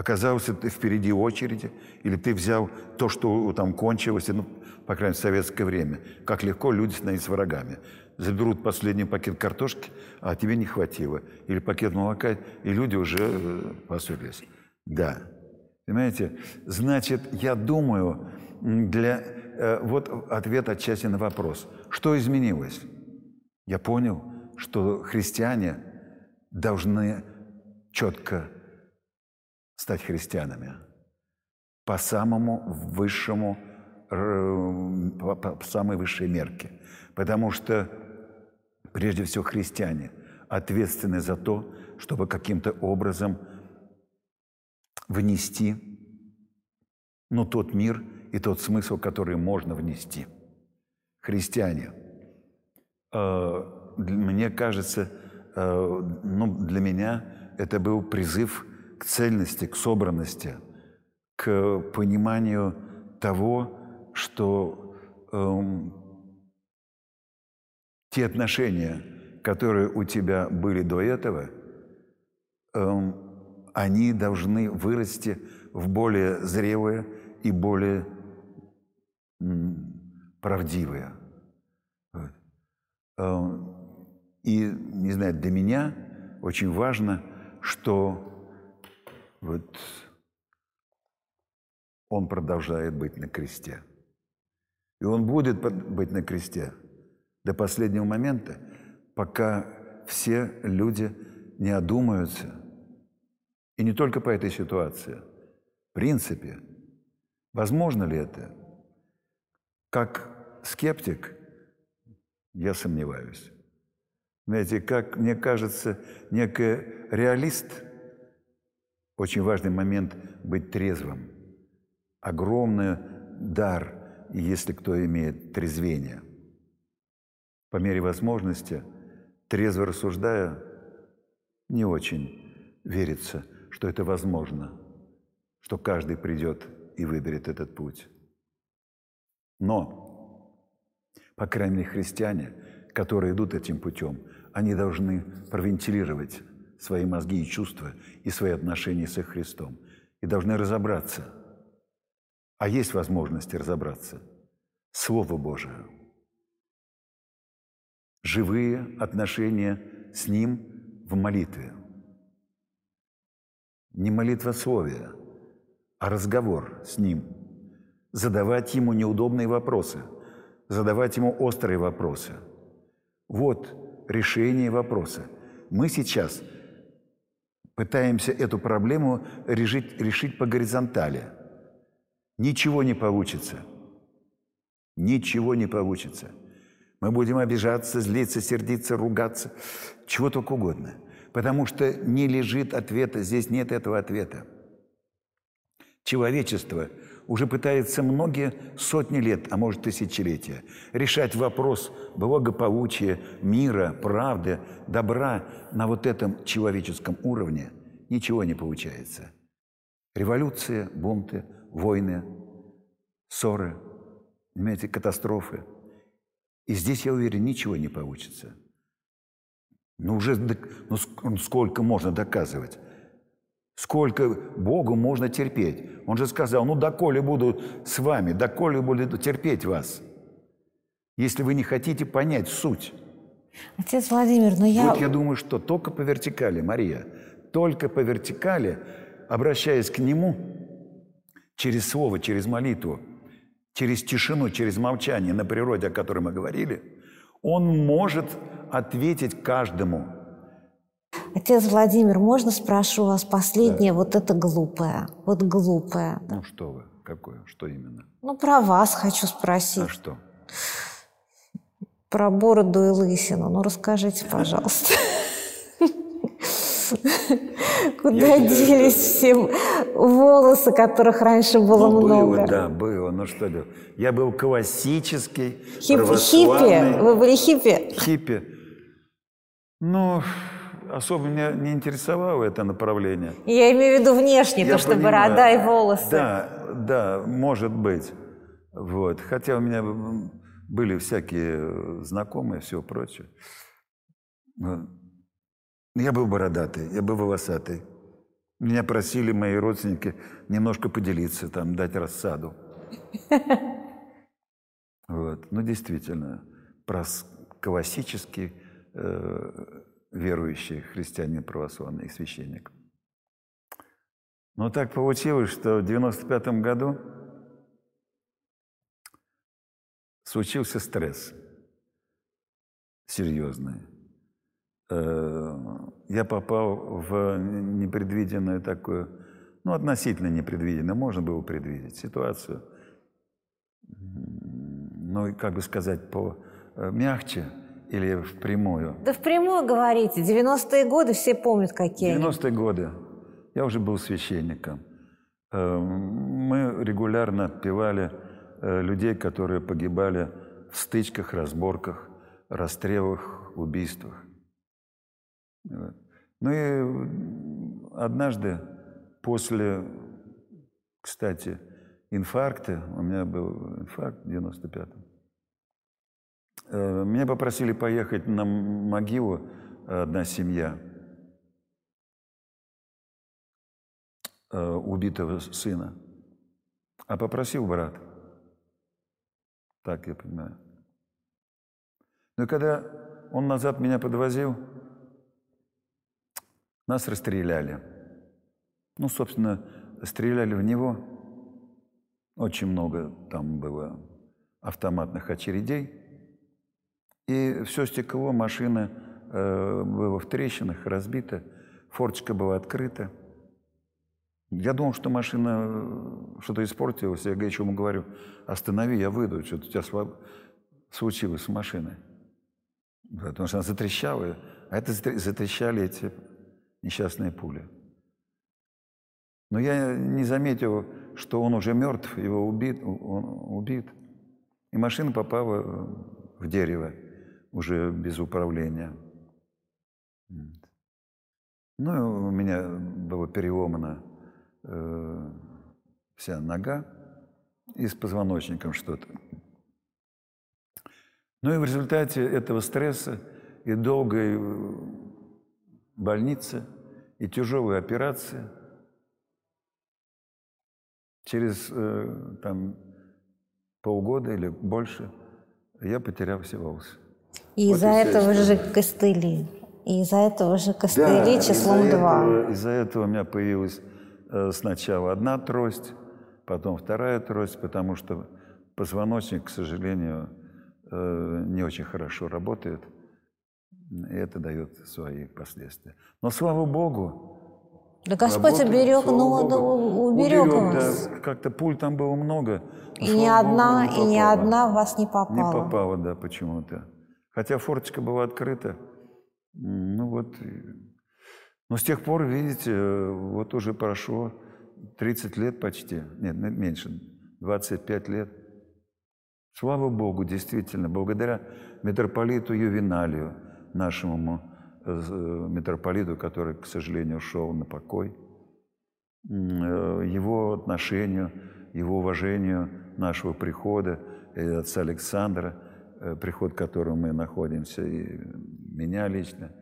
оказался ты впереди очереди, или ты взял то, что там кончилось, ну, по крайней мере, в советское время. Как легко люди становятся врагами. Заберут последний пакет картошки, а тебе не хватило. Или пакет молока, и люди уже э, поссорились. Да. Понимаете? Значит, я думаю, для... э, вот ответ отчасти на вопрос. Что изменилось? Я понял, что христиане должны четко стать христианами по самому высшему, по, по- самой высшей мерке. Потому что, прежде всего, христиане ответственны за то, чтобы каким-то образом внести ну, тот мир и тот смысл, который можно внести. Христиане – Э, мне кажется, э, ну, для меня это был призыв к цельности, к собранности, к пониманию того, что эм, те отношения, которые у тебя были до этого, эм, они должны вырасти в более зрелые и более м, правдивые. Вот. Э, И, не знаю, для меня очень важно, что вот он продолжает быть на кресте. И он будет быть на кресте до последнего момента, пока все люди не одумаются. И не только по этой ситуации. В принципе, возможно ли это? Как скептик, я сомневаюсь. Знаете, как мне кажется, некий реалист, очень важный момент быть трезвым. Огромный дар, если кто имеет трезвение. По мере возможности, трезво рассуждая, не очень верится, что это возможно, что каждый придет и выберет этот путь. Но, по крайней мере, христиане, которые идут этим путем, они должны провентилировать свои мозги и чувства и свои отношения с их Христом. И должны разобраться. А есть возможности разобраться. Слово Божие. Живые отношения с Ним в молитве. Не молитвословие, а разговор с Ним. Задавать Ему неудобные вопросы, задавать Ему острые вопросы. Вот решение вопроса. Мы сейчас пытаемся эту проблему решить, решить по горизонтали. Ничего не получится. Ничего не получится. Мы будем обижаться, злиться, сердиться, ругаться, чего только угодно. Потому что не лежит ответа, здесь нет этого ответа. Человечество уже пытается многие сотни лет, а может тысячелетия, решать вопрос благополучия, мира, правды, добра на вот этом человеческом уровне. Ничего не получается. Революции, бунты, войны, ссоры, понимаете, катастрофы. И здесь, я уверен, ничего не получится. Ну уже ну, сколько можно доказывать? Сколько Богу можно терпеть? Он же сказал, ну доколе буду с вами, доколе буду терпеть вас, если вы не хотите понять суть. Отец Владимир, но я... Вот я думаю, что только по вертикали, Мария, только по вертикали, обращаясь к Нему, через Слово, через молитву, через тишину, через молчание на природе, о которой мы говорили, Он может ответить каждому. Отец Владимир, можно спрошу вас последнее, вот это глупое, вот глупое. Ну что вы, какое, что именно? Ну, про вас хочу спросить, А что? про бороду и лысину. Ну, расскажите, пожалуйста. Куда делись все волосы, которых раньше было Ну, много? было, да, было. Ну что делать? Я был классический, Хип- хиппи? Вы были хиппи? хиппи. Ну, особо меня не интересовало это направление. Я имею в виду внешне, Я то, что понимаю. борода и волосы. Да, да, может быть. Вот. Хотя у меня были всякие знакомые, все прочее. Я был бородатый, я был волосатый. Меня просили мои родственники немножко поделиться, там, дать рассаду. Вот. Ну, действительно, прос- классический э, верующий христианин православный священник. Но так получилось, что в 95 году случился стресс серьезный. Э, Я попал в непредвиденную такую, ну, относительно непредвиденную, можно было предвидеть ситуацию, ну, как бы сказать, по э, мягче или впрямую. Да впрямую говорите, 90-е годы все помнят, какие они. 90-е годы. Я уже был священником. Э, Мы регулярно отпевали э, людей, которые погибали в стычках, разборках, расстрелах, убийствах. Вот. Ну и однажды после, кстати, инфаркта, у меня был инфаркт в 95-м, э, меня попросили поехать на могилу э, одна семья э, убитого сына, а попросил брат. Так я понимаю. Но когда он назад меня подвозил, нас расстреляли. Ну, собственно, стреляли в него. Очень много там было автоматных очередей. И все стекло машины э, было в трещинах, разбито. Форточка была открыта. Я думал, что машина э, что-то испортилась. Я еще ему говорю, останови, я выйду, что-то у тебя сва- случилось с машиной. Потому что она затрещала, а это затр- затрещали эти несчастные пули. Но я не заметил, что он уже мертв, его убит, он убит. И машина попала в дерево, уже без управления. Ну, у меня была переломана э, вся нога и с позвоночником что-то. Ну и в результате этого стресса и долгой э, больницы, и тяжелой операции через э, там, полгода или больше я потерял все волосы. И из-за этого же история. костыли. И из-за этого же костыли из-за числом два. этого- Из-за этого у меня появилась э, сначала одна трость, потом вторая трость, потому что позвоночник, к сожалению, э, не очень хорошо работает, и это дает свои последствия. Но слава Богу, Да Господь работает, уберег, ну, да, Богу. уберег Уберег, вас. да. Как-то пуль там было много. но, И ни слава Богу, одна, не и ни одна вас не Не попала. да, почему-то. Хотя форточка была открыта. Ну вот. Но с тех пор, видите, э, вот уже прошло 30 лет почти. Нет, меньше. 25 лет. Слава Богу, действительно, благодаря митрополиту Ювеналию, нашему э, э, митрополиту, который, к сожалению, ушел на покой, его отношению, его уважению нашего прихода, отца Александра, приход, в котором мы находимся, и меня лично.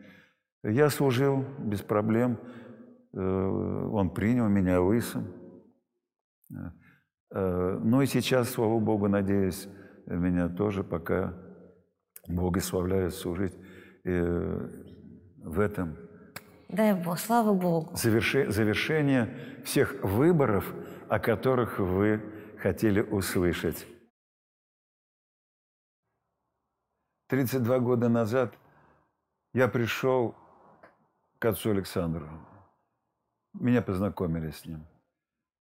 Я служил без проблем. Э, Он принял меня лысым. Э, Ну и сейчас, слава Богу, надеюсь, меня тоже пока благословляют служить э, в этом Дай Бог, слава Богу. заверши- завершение всех выборов, о которых вы хотели услышать. 32 года назад я пришел к отцу Александру. Меня познакомили с ним.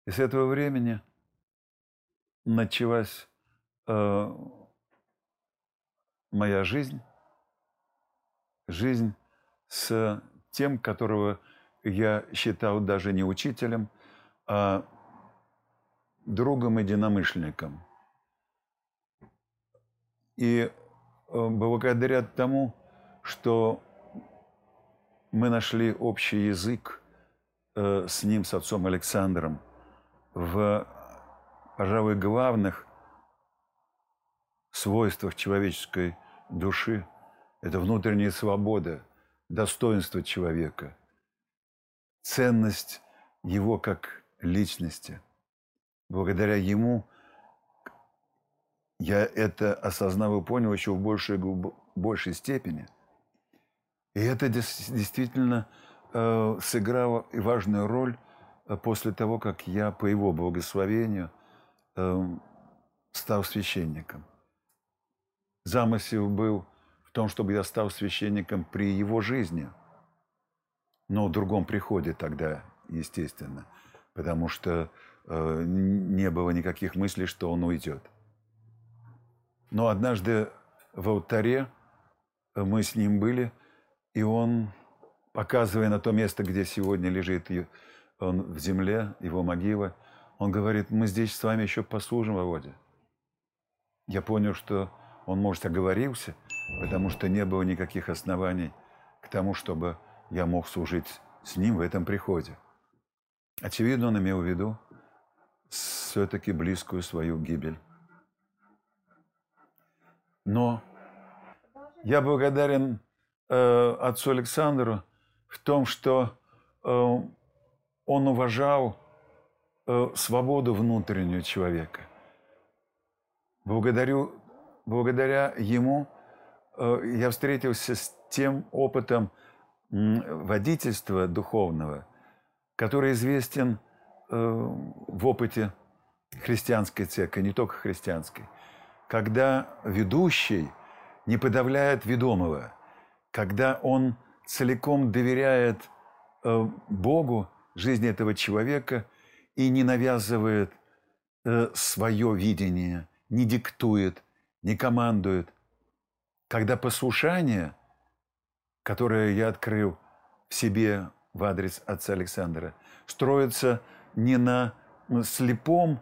И с этого времени началась э, моя жизнь, жизнь с тем, которого я считал даже не учителем, а другом единомышленником. И благодаря тому, что мы нашли общий язык э, с ним, с отцом Александром, в, пожалуй, главных свойствах человеческой души. Это внутренняя свобода, достоинство человека, ценность его как личности. Благодаря ему я это осознал и понял еще в большей, большей степени. И это действительно э, сыграло важную роль э, после того, как я по его благословению э, стал священником. Замысел был в том, чтобы я стал священником при его жизни, но в другом приходе тогда, естественно, потому что э, не было никаких мыслей, что он уйдет. Но однажды в алтаре мы с ним были, и он, показывая на то место, где сегодня лежит он в земле, его могила, он говорит, мы здесь с вами еще послужим, Володя. Я понял, что он, может, оговорился, потому что не было никаких оснований к тому, чтобы я мог служить с ним в этом приходе. Очевидно, он имел в виду все-таки близкую свою гибель. Но я благодарен э, отцу Александру в том, что э, он уважал э, свободу внутреннюю человека. Благодарю, благодаря ему э, я встретился с тем опытом водительства духовного, который известен э, в опыте христианской церкви, не только христианской когда ведущий не подавляет ведомого, когда он целиком доверяет э, Богу жизни этого человека и не навязывает э, свое видение, не диктует, не командует. Когда послушание, которое я открыл в себе в адрес отца Александра, строится не на слепом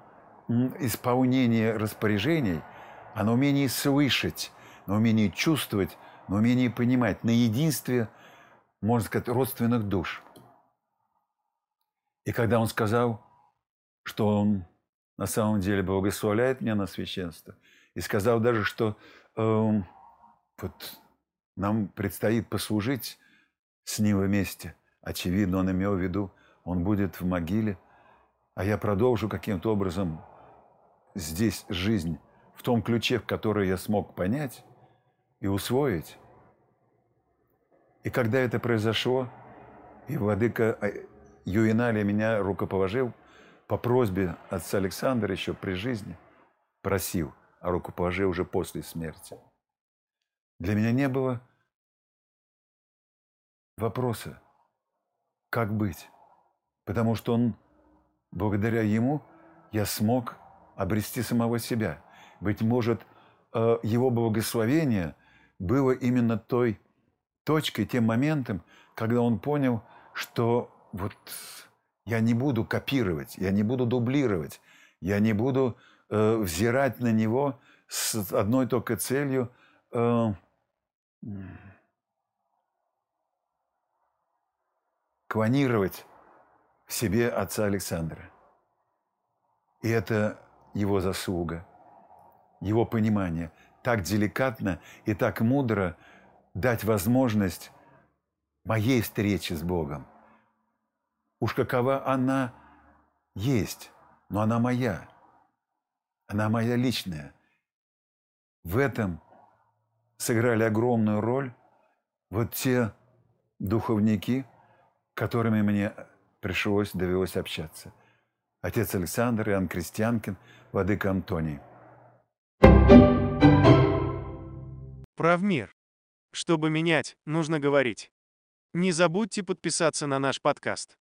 исполнении распоряжений – а на умении слышать, на умении чувствовать, на умении понимать, на единстве, можно сказать, родственных душ. И когда он сказал, что он на самом деле благословляет меня на священство, и сказал даже, что э, вот нам предстоит послужить с ним вместе. Очевидно, он имел в виду, он будет в могиле, а я продолжу каким-то образом здесь жизнь в том ключе, который я смог понять и усвоить. И когда это произошло, и владыка а, Юиналия меня рукоположил по просьбе отца Александра еще при жизни, просил, а рукоположил уже после смерти. Для меня не было вопроса, как быть, потому что он, благодаря ему, я смог обрести самого себя – быть может, э, его благословение было именно той точкой, тем моментом, когда он понял, что вот я не буду копировать, я не буду дублировать, я не буду э, взирать на него с одной только целью э, клонировать в себе отца Александра. И это его заслуга – его понимание, так деликатно и так мудро дать возможность моей встречи с Богом. Уж какова она есть, но она моя. Она моя личная. В этом сыграли огромную роль вот те духовники, которыми мне пришлось, довелось общаться. Отец Александр, Иоанн Крестьянкин, Владыка Антоний – Правмир. Чтобы менять, нужно говорить. Не забудьте подписаться на наш подкаст.